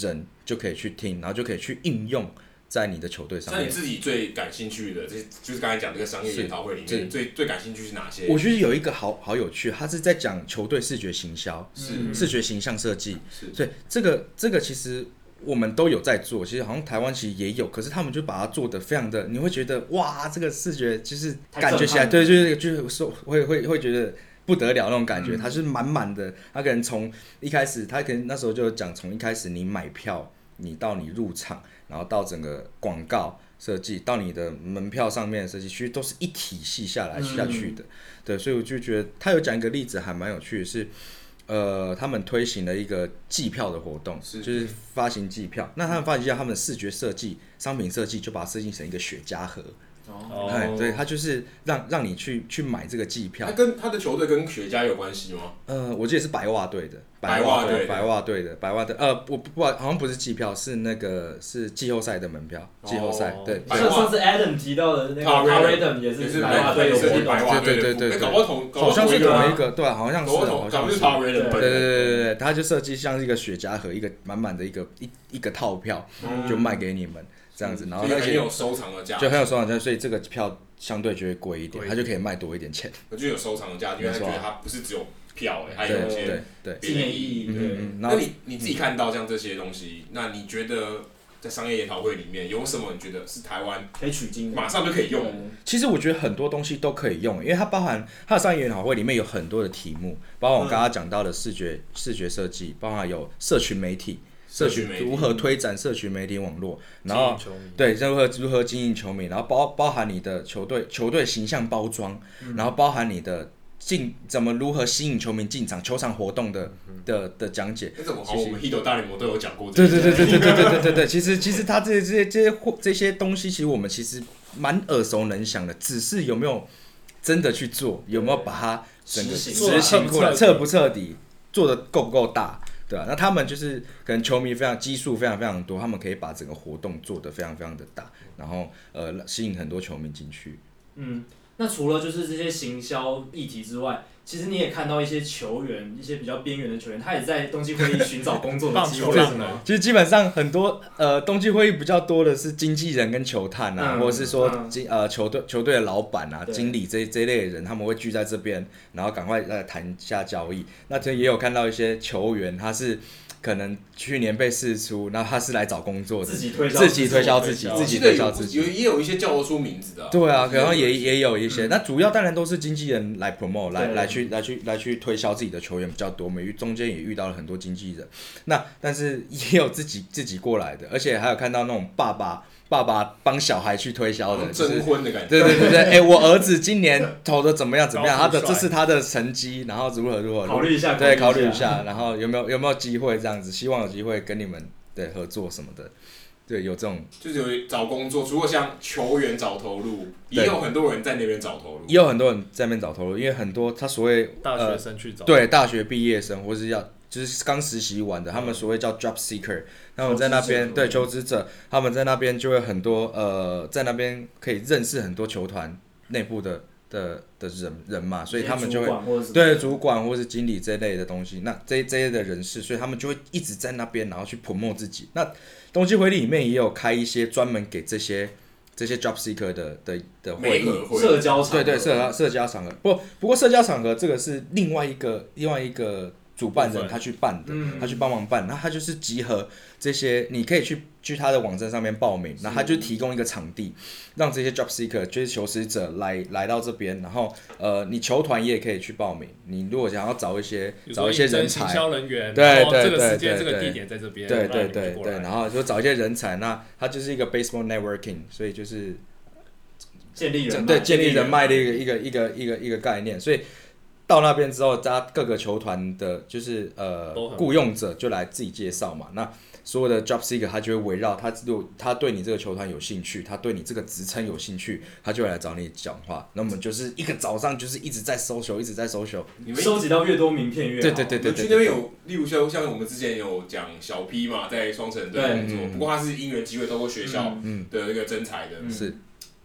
人就可以去听，然后就可以去应用在你的球队上面。像你自己最感兴趣的，这就是刚才讲这个商业研讨会里面最最感兴趣是哪些？我觉得有一个好好有趣，他是在讲球队视觉行销、是视觉形象设计。是所以这个这个其实我们都有在做，其实好像台湾其实也有，可是他们就把它做的非常的，你会觉得哇，这个视觉就是感觉起来，对，就是就是说会会会觉得不得了那种感觉，嗯它是满满的。他可能从一开始，他可能那时候就讲，从一开始你买票，你到你入场，然后到整个广告设计，到你的门票上面的设计，其实都是一体系下来下去的。对，所以我就觉得他有讲一个例子还蛮有趣的是。呃，他们推行了一个季票的活动，是就是发行季票。那他们发行季票，他们的视觉设计、商品设计就把它设计成一个雪茄盒，哦，哎、对，他就是让让你去去买这个季票他。跟他的球队跟雪茄有关系吗？呃，我记得是白袜队的，白袜队的白袜队的，白袜的，呃，我不不好像不是季票，是那个是季后赛的门票，季后赛、哦对。白袜像上次 Adam 提到的那个 Brady 也也是是白袜队有也是活动，白袜队的对对对对哎搞不好同搞不好像是同一个对、啊，好像是，搞不好好像好是 Brady 对对对。对对对，他就设计像是一个雪茄盒，一个满满的一个一一个套票，嗯就卖给你们这样子，然后所以而且很有收藏的价值，就很有收藏价，所以这个票相对就会贵一点，它就可以卖多一点钱。我就有收藏的价值，因为他觉得它不是只有票哎，还有一些对对，别的意义。嗯对那你你自己看到像这些东西，那你觉得在商业研讨会里面有什么你觉得是台湾可以取经的，马上就可以用？其实我觉得很多东西都可以用，因为它包含它的商业研讨会里面有很多的题目，包括我刚刚讲到的视觉视觉设计，包含有社群媒体，社群媒体如何推展社群媒体网络，然后对如何如何经营球迷，然后包包含你的球队球队形象包装，然后包含你的进怎么如何吸引球迷进场球场活动的的的讲解。那怎么好？我们 Hito 大联盟都有讲过这对些。对对对对对对对对对，其实其实他这些这些这些货这些东西，其实我们其实蛮耳熟能详的，只是有没有真的去做，有没有把它整个执行过来，彻不彻底，做的够不够大，对啊，那他们就是可能球迷非常基数非常非常多，他们可以把整个活动做得非常非常的大，然后呃吸引很多球迷进去。嗯，那除了就是这些行销议题之外，其实你也看到一些球员，一些比较边缘的球员，他也在冬季会议寻找工作的机会？其实基本上很多呃冬季会议比较多的是经纪人跟球探啊，嗯或者是说嗯经呃球队球队的老板啊、对经理这这一类的人，他们会聚在这边，然后赶快来谈一下交易。那这也有看到一些球员，他是可能去年被试出，那他是来找工作的，自己推销自己推销自己，推销自己有。也有一些叫得出名字的啊。对啊，可能也也有一些，那主要当然都是经纪人来 promote，来来去来去来去推销自己的球员比较多。我们遇中间也遇到了很多经纪人，那但是也有自己自己过来的，而且还有看到那种爸爸爸爸帮小孩去推销的，征婚的感觉。对对对对，哎、欸，我儿子今年投的怎么样？怎么样？他的这是他的成绩，然后如何如何？考虑一下，对，考虑一下，然后有没有有没有机会这样子？希望有机会跟你们对合作什么的。对，有这种就是有找工作，除了像球员找投入，也有很多人在那边找投入，也有很多人在那边找投入，因为很多他所谓大学生去找，对，大学毕业生或是要就是刚实习完的，他们所谓叫 job seeker，他们在那边对求职者，他们在那边就会很多呃，在那边可以认识很多球团内部的的的人人嘛，所以他们就会对主管或是经理这类的东西，那这这些的人士，所以他们就会一直在那边，然后去 promote 自己。那。冬季会里面也有开一些专门给这些这些 job seeker 的的的会议，社交场合，对对社交社交场合。不不过社交场合这个是另外一个另外一个主办人他去办的，他去帮忙办，那他就是集合这些，你可以去。去他的网站上面报名，然后他就提供一个场地，让这些 job seeker 就是求职者来来到这边，然后呃，你球团也可以去报名。你如果想要找一些找一些人才，人员，对对对对对，这个地点在这边，对对对对，然后就找一些人才，那他就是一个 baseball networking，所以就是建立人对建立人脉的一个一个一个一个一个概念。所以到那边之后，大家各个球团的就是呃雇佣者就来自己介绍嘛，那。所有的 job seeker 他就会围绕他，如果他对你这个球团有兴趣，他对你这个职称有兴趣，他就会来找你讲话。那我们就是一个早上就是一直在 social，一直在 social。你们收集到越多名片越好。对对对对，去那边有，例如说像我们之前有讲小 P 嘛，在双城队工作，不过他是因缘机会，透过学校的那个征才的，是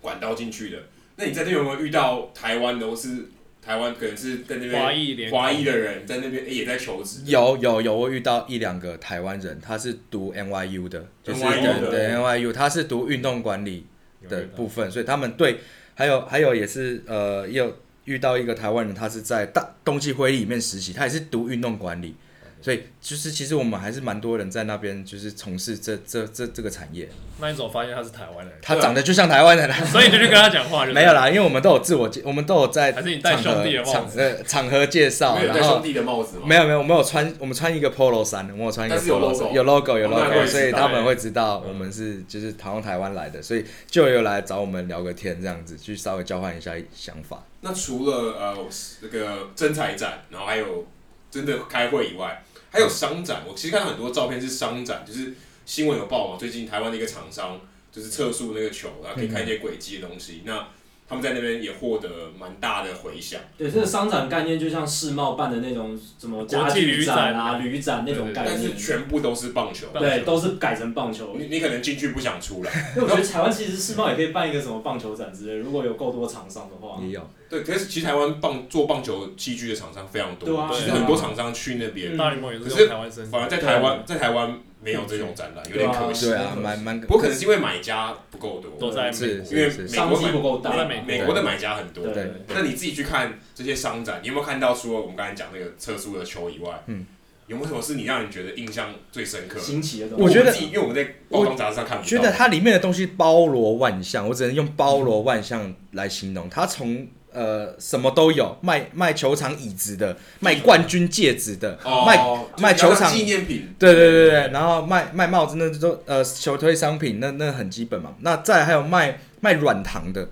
管道进去的。那你在这边有没有遇到台湾的，或是？台湾可能是跟那边华裔华裔的人在那边也在求职。有有有，我遇到一两个台湾人，他是读 NYU 的，就是对 NYU，他是读运动管理的部分，所以他们对，还有还有也是呃，也有遇到一个台湾人，他是在大冬季会议里面实习，他也是读运动管理。所以就是，其实我们还是蛮多人在那边，就是从事这这这这个产业。那你怎么发现他是台湾人？他长得就像台湾人，所以你就去跟他讲话。没有啦，因为我们都有自我介，我们都有在还是你戴兄弟的帽子？场场合介绍，没有戴兄弟的帽子吗？没有没有，我们有穿，我们穿一个 polo 衫，我们有穿一个 polo 衫，有 logo 有 logo，所以他们会知道我们是就是从台湾来的，所以就有来找我们聊个天，这样子去稍微交换一下想法。那除了呃那个真才展，然后还有真的开会以外。还有商展，我其实看到很多照片是商展，就是新闻有报嘛。最近台湾的一个厂商就是测速那个球，然后可以看一些轨迹的东西。那他们在那边也获得蛮大的回响。对，这个商展概念就像世贸办的那种什么家具展啊、旅展那种概念，但是全部都是棒球。对，都是改成棒球。你你可能进去不想出来。因为我觉得台湾其实世贸也可以办一个什么棒球展之类，如果有够多厂商的话。也有。对，可是其实台湾棒做棒球器具的厂商非常多，啊、其实很多厂商去那边，可是反而在台湾，在台湾没有这种展览，有点可惜。对啊，蛮蛮，不过可能是因为买家不够多，都在美因为美国不够大，美国的买家很多。对，那你自己去看这些商展，你有没有看到除了我们刚才讲那个特殊的球以外，嗯，有没有什么是你让你觉得印象最深刻、新奇的东西？我觉得，因为我们在包装杂志上看不到，觉得它里面的东西包罗万象，我只能用包罗万象来形容。它从呃，什么都有，卖卖球场椅子的，卖冠军戒指的，卖卖球场纪念品，对对对对，然后卖卖帽子，那都呃球推商品，那那很基本嘛。那再还有卖卖软糖的，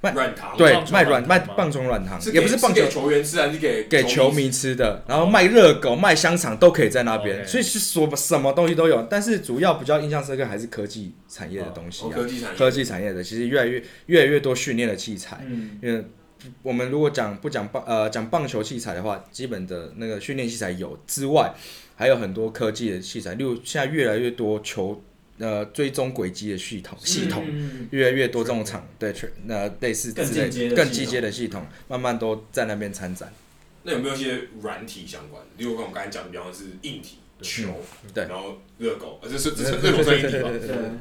卖软糖，对，卖软卖棒球软糖，也不是棒球球员吃，还是给给球迷吃的。然后卖热狗、卖香肠都可以在那边，所以是说什么东西都有。但是主要比较印象深刻还是科技产业的东西啊，科技产业的，其实越来越越来越多训练的器材，因为。我们如果讲不讲棒呃讲棒球器材的话，基本的那个训练器材有之外，还有很多科技的器材，例如现在越来越多球呃追踪轨迹的系统系统，越来越多这种场对，那类似之类更进阶的系统，慢慢都在那边参展。那有没有一些软体相关的？例如跟我们刚才讲的，比方是硬体球，对，然后热狗，呃，这是这是 热狗这一体吧？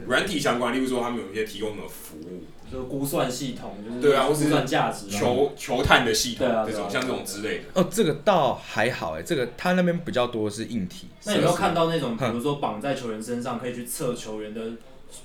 软体相关，例如说他们有一些提供什么服务？就是估算系统，就是对啊，估算价值，球球探的系统，这种像这种之类的。哦，这个倒还好哎，这个他那边比较多是硬体。那有没有看到那种，比如说绑在球员身上可以去测球员的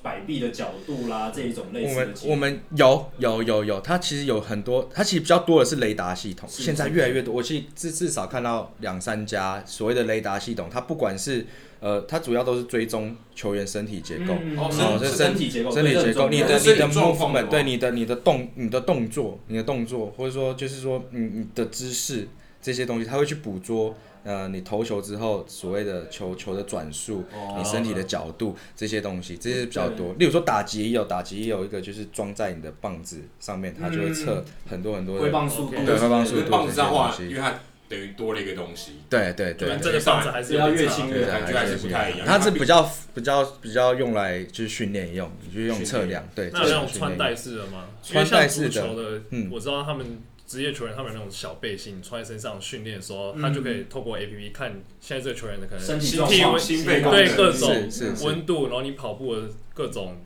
摆臂的角度啦，这一种类似的。我们我们有有有有，它其实有很多，它其实比较多的是雷达系统，现在越来越多。我其实至至少看到两三家所谓的雷达系统，它不管是呃，它主要都是追踪球员身体结构，嗯、哦，是身体结构，身体结构，你的你的 movement，对你的你的动你的动作，你的动作，或者说就是说你你的姿势这些东西，它会去捕捉。呃，你投球之后，所谓的球球的转速，哦、你身体的角度这些东西，这些比较多。例如说打击也有，打击也有一个就是装在你的棒子上面，它就会测很多很多的。挥棒速度。对，挥棒速度。棒子上话，因为它等于多了一个东西。对对对。这个棒子还是要越轻越，感觉还是不太一样。它是比较比较比较用来就是训练用，就是用测量。对。那那种穿戴式的吗？穿戴式的。嗯，我知道他们。职业球员他们有那种小背心穿在身上训练的时候，他就可以透过 A P P 看现在这个球员的可能身体温、心肺对各种温度，然后你跑步的各种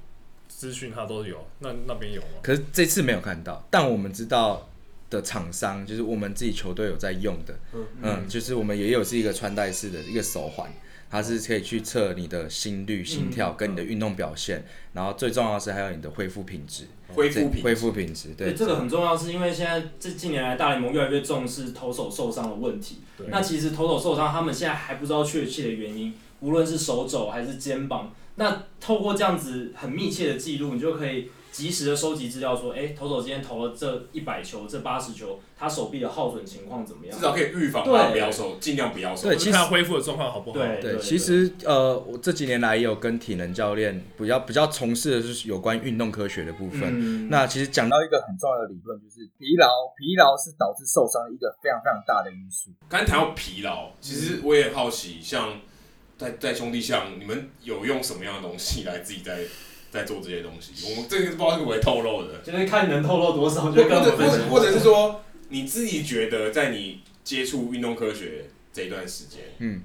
资讯他都有。那那边有吗？可是这次没有看到，但我们知道的厂商就是我们自己球队有在用的，嗯，嗯，就是我们也有是一个穿戴式的一个手环。它是可以去测你的心率、心跳跟你的运动表现，嗯、然后最重要的是还有你的恢复品质。恢复品质，恢复品质，对，这个很重要，是因为现在这近年来大联盟越来越重视投手受伤的问题。那其实投手受伤，他们现在还不知道确切的原因，无论是手肘还是肩膀。那透过这样子很密切的记录，你就可以。及时的收集资料，说，哎，投手今天投了这一百球，这八十球，他手臂的耗损情况怎么样？至少可以预防他不要受，尽量不要受。对，其实他恢复的状况好不好？对对，其实呃，我这几年来也有跟体能教练比较比较从事的就是有关运动科学的部分。嗯、那其实讲到一个很重要的理论，就是疲劳，疲劳是导致受伤的一个非常非常大的因素。刚才谈到疲劳，其实我也好奇，像在在兄弟像，你们有用什么样的东西来自己在？在做这些东西，我们这个不知道是不会透露的，就是看你能透露多少，就跟我们分享。或者是说，你自己觉得在你接触运动科学这一段时间，嗯，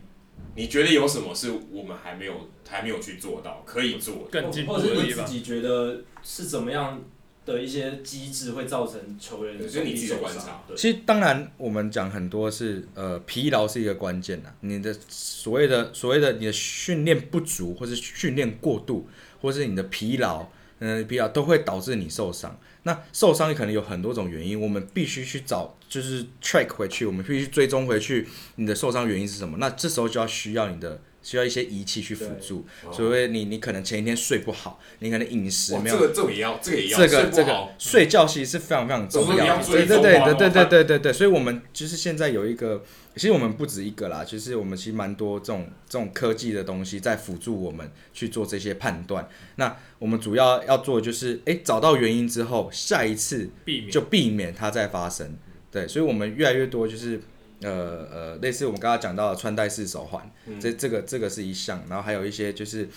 你觉得有什么是我们还没有还没有去做到，可以做更进步或者是你自己觉得是怎么样的一些机制会造成球员就是你自己的观察。其实当然，我们讲很多是呃疲劳是一个关键呐，你的所谓的所谓的你的训练不足或是训练过度。或是你的疲劳，嗯，疲劳都会导致你受伤。那受伤可能有很多种原因，我们必须去找，就是 track 回去，我们必须追踪回去你的受伤原因是什么。那这时候就要需要你的，需要一些仪器去辅助。所以你你可能前一天睡不好，你可能饮食没有，这个这个也要，这个也要，这个这个睡觉其实是非常非常重要的。对对对对对对对对对，所以我们就是现在有一个。其实我们不止一个啦，其实我们其实蛮多这种这种科技的东西在辅助我们去做这些判断。那我们主要要做的就是，哎，找到原因之后，下一次就避免它再发生。对，所以我们越来越多就是，呃呃，类似我们刚刚讲到的穿戴式手环，嗯、这这个这个是一项，然后还有一些就是，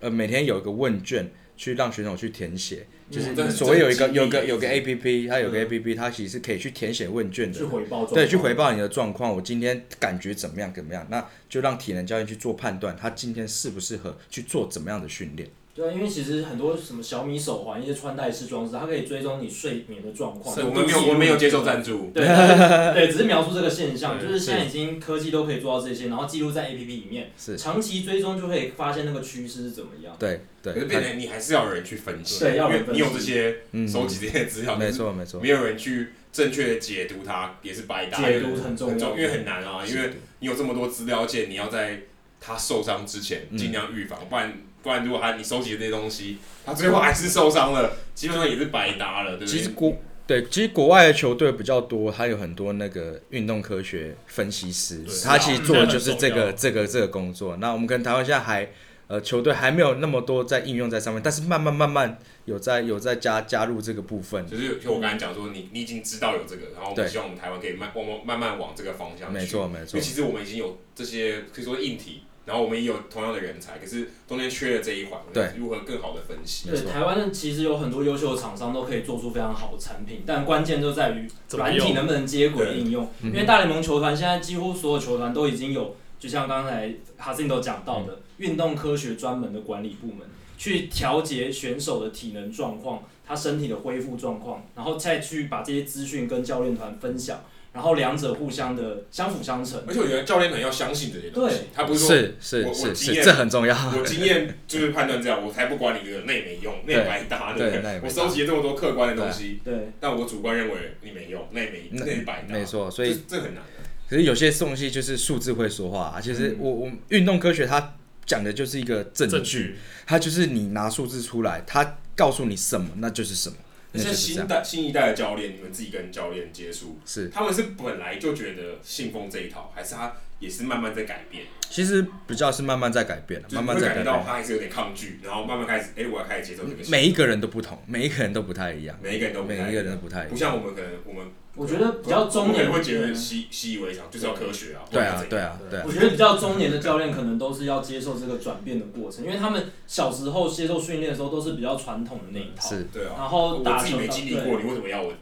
呃，每天有一个问卷。去让选手去填写，就是所谓有一个有个有个 A P P，它有个 A P P，它其实是可以去填写问卷的，去回报对，去回报你的状况。我今天感觉怎么样？怎么样？那就让体能教练去做判断，他今天适不适合去做怎么样的训练。对啊，因为其实很多什么小米手环、一些穿戴式装置，它可以追踪你睡眠的状况。我们没有，我们没有接受赞助。对对，对，只是描述这个现象，就是现在已经科技都可以做到这些，然后记录在 APP 里面，是长期追踪就可以发现那个趋势是怎么样。对对。可是变成你还是要有人去分析，对，要有人分析。你有这些收集这些资料，没错没错，没有人去正确的解读它，也是白搭。解读很重要，因为很难啊，因为你有这么多资料件，你要在他受伤之前尽量预防，不然。不然，如果他你收集的这些东西，他最后还是受伤了，基本上也是白搭了，对不对？其实国对，其实国外的球队比较多，他有很多那个运动科学分析师，对他其实做的就是这个这个这个工作。那我们跟台湾现在还呃球队还没有那么多在应用在上面，但是慢慢慢慢有在有在加加入这个部分。就是就我刚才讲说，你你已经知道有这个，然后我们希望我们台湾可以慢慢慢慢往这个方向去。没错没错，因为其实我们已经有这些可以说硬体。然后我们也有同样的人才，可是中间缺了这一环，对，如何更好的分析？对，台湾其实有很多优秀的厂商都可以做出非常好的产品，但关键就在于软体能不能接轨应用。因为大联盟球团现在几乎所有球团都已经有，就像刚才哈森都讲到的，运动科学专门的管理部门，去调节选手的体能状况，他身体的恢复状况，然后再去把这些资讯跟教练团分享。然后两者互相的相辅相成。而且我觉得教练可能要相信这些东西，对他不是说是是是是，这很重要。我经验就是判断这样，我才不管你这个内没用，那也白搭，对不对？我收集了这么多客观的东西，对，但我主观认为你没用，那也没内白搭，没错，所以这很难。可是有些东西就是数字会说话啊。其实我我运动科学它讲的就是一个证据，它就是你拿数字出来，它告诉你什么，那就是什么。那些新代新一代的教练，你们自己跟教练接触，是他们是本来就觉得信奉这一套，还是他也是慢慢在改变？其实比较是慢慢在改变，慢慢在改变。到他还是有点抗拒，然后慢慢开始，哎，我要开始接受这个。每一个人都不同，每一个人都不太一样，每一个人都每一个人都不太一样，不像我们可能我们。我觉得比较中年会觉得习习以为常，就是要科学啊。对啊，对啊，对。我觉得比较中年的教练可能都是要接受这个转变的过程，因为他们小时候接受训练的时候都是比较传统的那一套。是，对啊。然后打我自己没经历过，你为什么要我？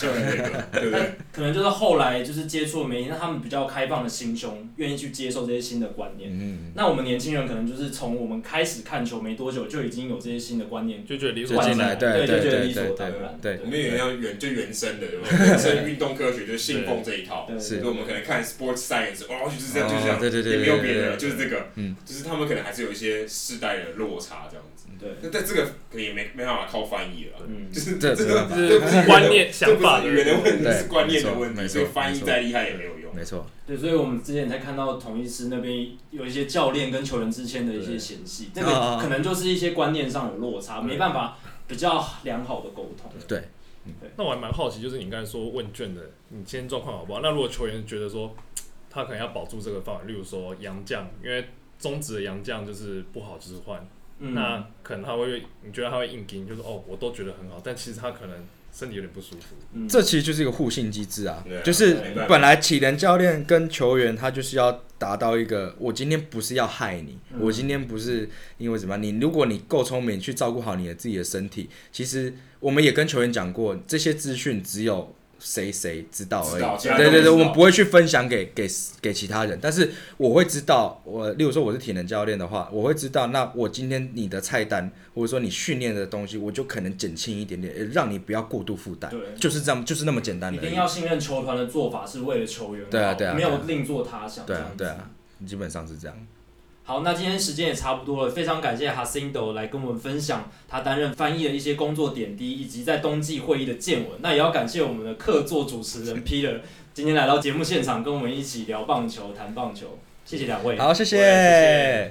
对不对？可能就是后来就是接触了媒体，那他们比较开放的心胸，愿意去接受这些新的观念。嗯。那我们年轻人可能就是从我们开始看球没多久，就已经有这些新的观念，就觉得理所当然，对，就觉得理所当然。对，我们有点像原就原生的，对吧？原生运动科学就是信奉这一套。是。所以我们可能看 sports science，哦，就是这样，就是这样，对对对，也没有别的，就是这个。嗯。就是他们可能还是有一些世代的落差，这样子。对。那在这个可也没没办法靠翻译了，嗯，就是这这个这不是观念想法语言的问题，是观念的问题，所以翻译再厉害也没有用。没错。对，所以我们之前才看到同一师那边有一些教练跟球员之间的一些嫌隙，这个可能就是一些观念上有落差，没办法比较良好的沟通。对。那我还蛮好奇，就是你刚才说问卷的，你今天状况好不好？那如果球员觉得说他可能要保住这个范围，例如说杨将，因为中职的洋将就是不好就是换。嗯、那可能他会，你觉得他会硬撑，就是哦，我都觉得很好，但其实他可能身体有点不舒服。嗯、这其实就是一个互信机制啊，啊就是本来体能教练跟球员他就是要达到一个，我今天不是要害你，嗯、我今天不是因为什么，你如果你够聪明去照顾好你的自己的身体，其实我们也跟球员讲过，这些资讯只有。谁谁知道而已，对对对，我们不会去分享给给给其他人，但是我会知道，我例如说我是体能教练的话，我会知道，那我今天你的菜单或者说你训练的东西，我就可能减轻一点点，让你不要过度负担，对，就是这样，就是那么简单的。一定要信任球团的做法是为了球员，对啊对啊，没有另做他想，对啊对啊，基本上是这样。好，那今天时间也差不多了，非常感谢 Jacinto 来跟我们分享他担任翻译的一些工作点滴，以及在冬季会议的见闻。那也要感谢我们的客座主持人 Peter 今天来到节目现场，跟我们一起聊棒球、谈棒球。谢谢两位。好，谢谢。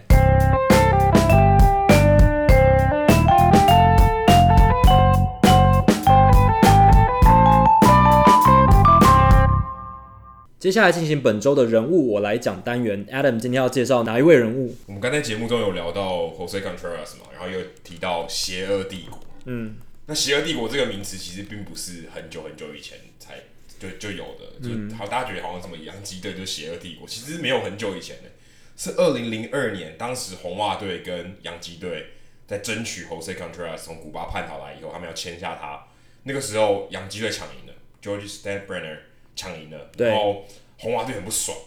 接下来进行本周的人物我来讲单元。Adam 今天要介绍哪一位人物？我们刚才节目中有聊到 Jose Contreras 嘛，然后又提到邪恶帝国。嗯，那邪恶帝国这个名词其实并不是很久很久以前才就就有的，就好大家觉得好像什么洋基队就是邪恶帝国，其实没有很久以前的，是二零零二年，当时红袜队跟洋基队在争取 Jose Contreras 从古巴叛逃来以后，他们要签下他，那个时候洋基队抢赢了，George Steinbrenner。抢赢了，然后红袜队很不爽。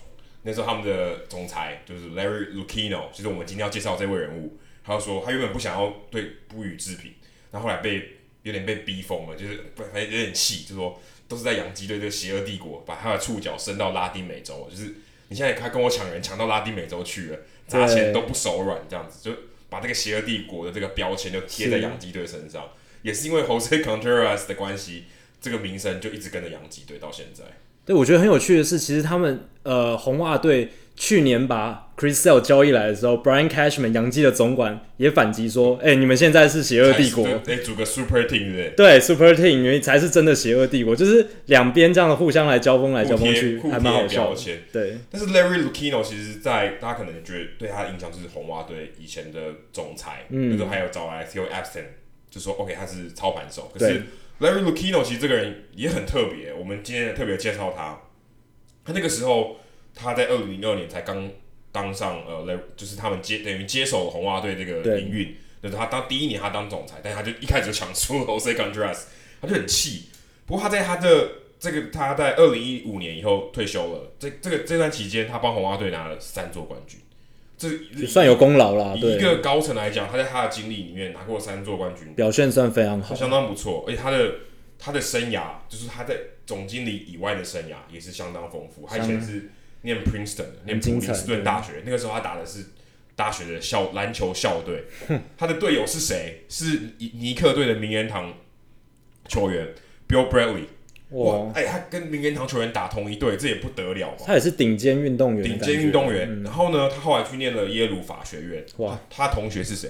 那时候他们的总裁就是 Larry Lucchino，就是我们今天要介绍这位人物。他就说他原本不想要对不予置评，然后后来被有点被逼疯了，就是反正有点气，就说都是在洋基队这个邪恶帝国把他的触角伸到拉丁美洲，就是你现在他跟我抢人抢到拉丁美洲去了，砸钱都不手软，这样子就把这个邪恶帝国的这个标签就贴在洋基队身上。是也是因为 Jose Contreras 的关系。这个名声就一直跟着洋基队到现在。对，我觉得很有趣的是，其实他们呃红袜队去年把 Chris Sale 交易来的时候，Brian Cashman 洋基的总管也反击说：“哎、欸，你们现在是邪恶帝国，得组个 Super Team 对对？，Super Team 才是真的邪恶帝国，就是两边这样的互相来交锋来交锋去，还蛮好笑的。对，但是 Larry Lucchino 其实在大家可能觉得对他的印象就是红袜队以前的总裁，嗯，那时候还有找来 Theo Epstein，就说 OK 他是操盘手，可是。Larry Lucchino 其实这个人也很特别，我们今天特别介绍他。他那个时候他在二零零二年才刚当上呃，就是他们接等于接手了红袜队这个营运。对就是他当第一年他当总裁，但他就一开始就抢出了 Jose Contreras，他就很气。不过他在他的这个他在二零一五年以后退休了，这这个这段期间他帮红袜队拿了三座冠军。这算有功劳啦。对，一个高层来讲，他在他的经历里面拿过三座冠军，表现算非常好，相当不错。而且他的他的生涯就是他在总经理以外的生涯也是相当丰富。他以前是念 Princeton，念普林斯顿大学，那个时候他打的是大学的校篮球校队。他的队友是谁？是尼克队的名人堂球员 Bill Bradley。哇，哎、欸，他跟名人堂球员打同一队，这也不得了嘛。他也是顶尖运动员，顶尖运动员。嗯、然后呢，他后来去念了耶鲁法学院。哇，他同学是谁？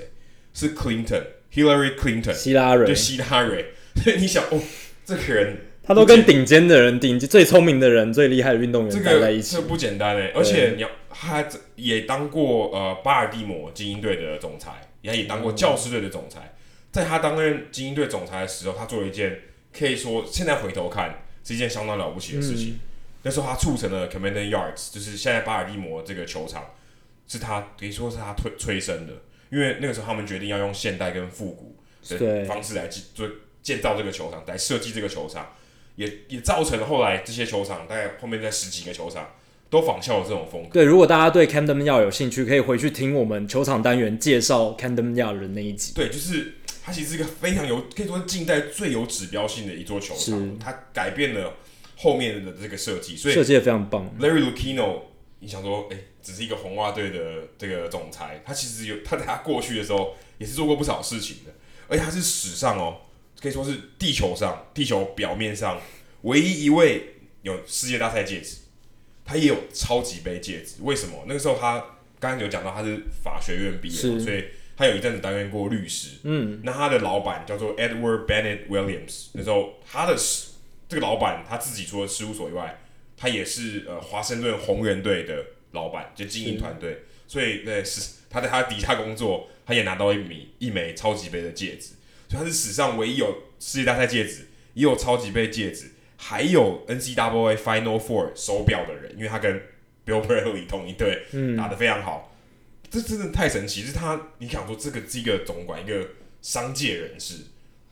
是 Clinton，Hillary Clinton，希拉蕊，就希拉蕊。所 以你想，哦，这个人，他都跟顶尖的人、顶尖最聪明的人、最厉害的运动员待在一起，这个、这不简单哎。而且你要，他也当过呃巴尔的摩精英队的总裁，也也当过教师队的总裁。在他担任精英队总裁的时候，他做了一件。可以说，现在回头看是一件相当了不起的事情。嗯、那时候他促成了 Camden Yards，就是现在巴尔的摩这个球场，是他可以说是他推催生的。因为那个时候他们决定要用现代跟复古的方式来建做建造这个球场，来设计这个球场，也也造成了后来这些球场，大概后面在十几个球场都仿效了这种风格。对，如果大家对 Camden Yards 有兴趣，可以回去听我们球场单元介绍 Camden Yards 的那一集。对，就是。它其实是一个非常有，可以说是近代最有指标性的一座球场。是它改变了后面的这个设计，所以设计也非常棒。Larry Lucchino，你想说，哎、欸，只是一个红袜队的这个总裁，他其实有他在他过去的时候也是做过不少事情的，而且他是史上哦，可以说是地球上地球表面上唯一一位有世界大赛戒指，他也有超级杯戒指。为什么？那个时候他刚刚有讲到他是法学院毕业，所以。他有一阵子担任过律师，嗯，那他的老板叫做 Edward Bennett Williams。那时候他的这个老板他自己除了事务所以外，他也是呃华盛顿红人队的老板，就经营团队。所以对，是他在他底下工作，他也拿到一枚一枚超级杯的戒指。所以他是史上唯一有世界大赛戒指，也有超级杯戒指，还有 NCAA Final Four 手表的人，因为他跟 Bill Bradley 同一队，嗯，打得非常好。这真的太神奇！是他，你想说这个是一个总管，一个商界人士，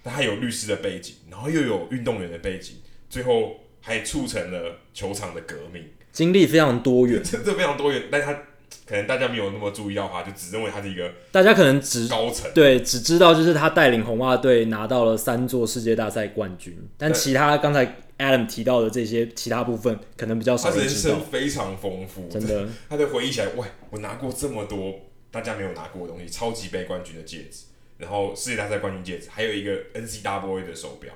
但他有律师的背景，然后又有运动员的背景，最后还促成了球场的革命，经历非常多元，真的非常多元。但他可能大家没有那么注意到他，就只认为他是一个大家可能只高层对，只知道就是他带领红袜队拿到了三座世界大赛冠军，但其他刚才。Adam 提到的这些其他部分，可能比较少人知道。他人生非常丰富，真的。他的回忆起来，喂，我拿过这么多大家没有拿过的东西，超级杯冠军的戒指，然后世界大赛冠军戒指，还有一个 NCAA 的手表，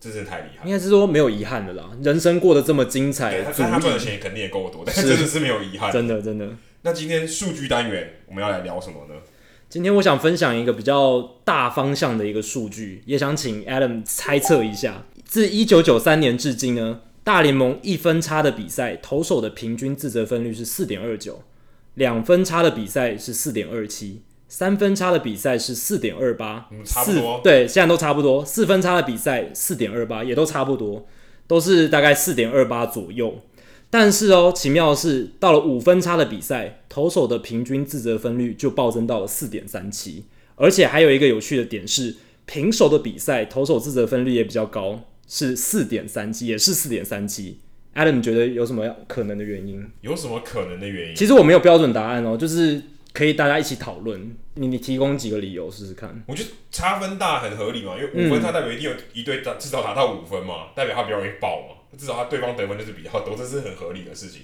这真的太厉害。应该是说没有遗憾的啦，人生过得这么精彩，他他赚的钱肯定也够多，但是真的是没有遗憾。真的真的。那今天数据单元我们要来聊什么呢？今天我想分享一个比较大方向的一个数据，也想请 Adam 猜测一下。自一九九三年至今呢，大联盟一分差的比赛，投手的平均自责分率是四点二九，两分差的比赛是四点二七，三分差的比赛是四点二八，差不多。对，现在都差不多。四分差的比赛四点二八，也都差不多，都是大概四点二八左右。但是哦，奇妙的是，到了五分差的比赛，投手的平均自责分率就暴增到了四点三七，而且还有一个有趣的点是，平手的比赛，投手自责分率也比较高。是四点三七，也是四点三七。Adam 觉得有什么可能的原因？有什么可能的原因？其实我没有标准答案哦，就是可以大家一起讨论。你你提供几个理由试试看？我觉得差分大很合理嘛，因为五分差代表一定有一队至少达到五分嘛，代表他比较容易爆嘛，至少他对方得分就是比较多，这是很合理的事情。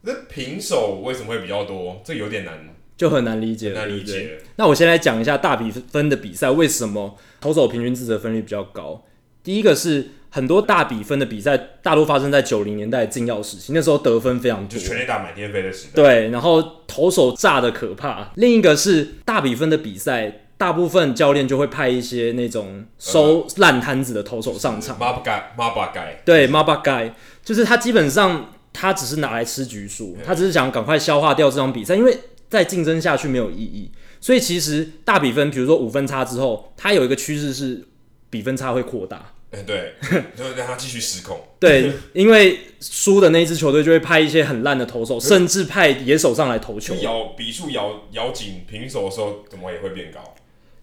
那平手为什么会比较多？这有点难，就很难理解，难理解。对对，那我先来讲一下大比分的比赛为什么投手平均自责分率比较高。第一个是很多大比分的比赛，大多发生在九零年代禁药时期，那时候得分非常多，就全垒打满天飞的时代。对，然后投手炸的可怕。另一个是大比分的比赛，大部分教练就会派一些那种收烂摊子的投手上场。马巴盖，马巴盖，对，马巴盖，就是他基本上他只是拿来吃局数，他只是想赶快消化掉这场比赛，因为再竞争下去没有意义。所以其实大比分，比如说五分差之后，它有一个趋势是比分差会扩大。欸、对，就让他继续失控。对，因为输的那一支球队就会派一些很烂的投手，甚至派野手上来投球。咬比数咬咬紧，平手的时候怎么也会变高？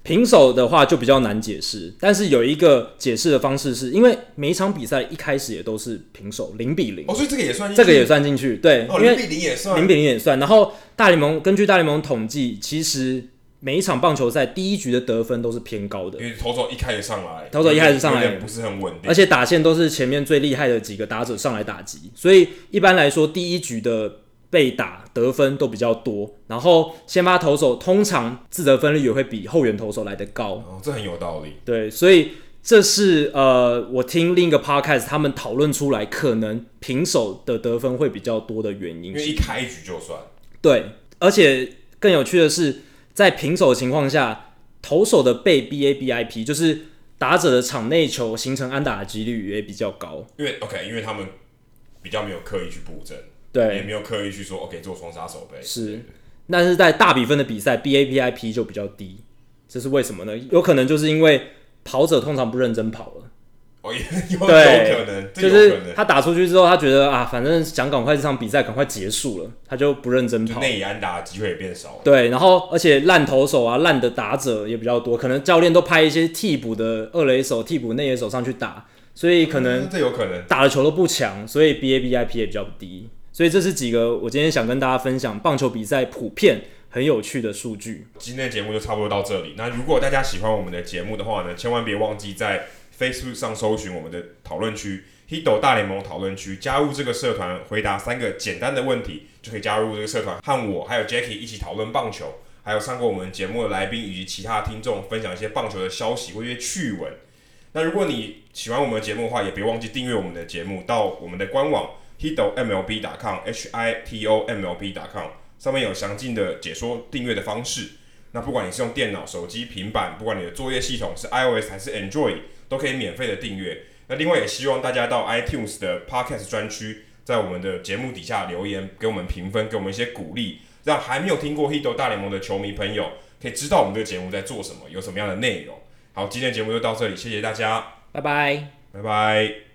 平手的话就比较难解释，但是有一个解释的方式是，因为每一场比赛一开始也都是平手，零比零。哦，所以这个也算，这个也算进去。对，哦，零比零也算，零比零也算。然后大联盟根据大联盟统计，其实。每一场棒球赛第一局的得分都是偏高的，因为投手一开始上来，投手一开始上来不是很稳定，而且打线都是前面最厉害的几个打者上来打击，所以一般来说第一局的被打得分都比较多，然后先发投手通常自得分率也会比后援投手来得高，哦，这很有道理。对，所以这是呃我听另一个 podcast 他们讨论出来，可能平手的得分会比较多的原因，因为一开局就算。对，而且更有趣的是。在平手的情况下，投手的被 BABIP 就是打者的场内球形成安打的几率也比较高。因为 OK，因为他们比较没有刻意去布阵，对，也没有刻意去说 OK 做双杀手背。是，但是在大比分的比赛，BABIP 就比较低，这是为什么呢？有可能就是因为跑者通常不认真跑了。哦，有可能，就是他打出去之后，他觉得啊，反正想赶快这场比赛赶快结束了，他就不认真跑，内野安打机会也变少了。对，然后而且烂投手啊，烂的打者也比较多，可能教练都派一些替补的二垒手、替补内野手上去打，所以可能这有可能打的球都不强，所以 BABIP 也比较低。所以这是几个我今天想跟大家分享棒球比赛普遍很有趣的数据。今天的节目就差不多到这里。那如果大家喜欢我们的节目的话呢，千万别忘记在 Facebook 上搜寻我们的讨论区 Hito 大联盟讨论区，加入这个社团，回答三个简单的问题，就可以加入这个社团，和我还有 Jackie 一起讨论棒球，还有上过我们节目的来宾以及其他听众分享一些棒球的消息或一些趣闻。那如果你喜欢我们的节目的话，也别忘记订阅我们的节目，到我们的官网 Hito MLB.com H I T O M L B.com 上面有详尽的解说订阅的方式。那不管你是用电脑、手机、平板，不管你的作业系统是 iOS 还是 Android。都可以免费的订阅。那另外也希望大家到 iTunes 的 Podcast 专区，在我们的节目底下留言，给我们评分，给我们一些鼓励，让还没有听过 Hito 大联盟的球迷朋友可以知道我们这个节目在做什么，有什么样的内容。好，今天的节目就到这里，谢谢大家，拜拜，拜拜。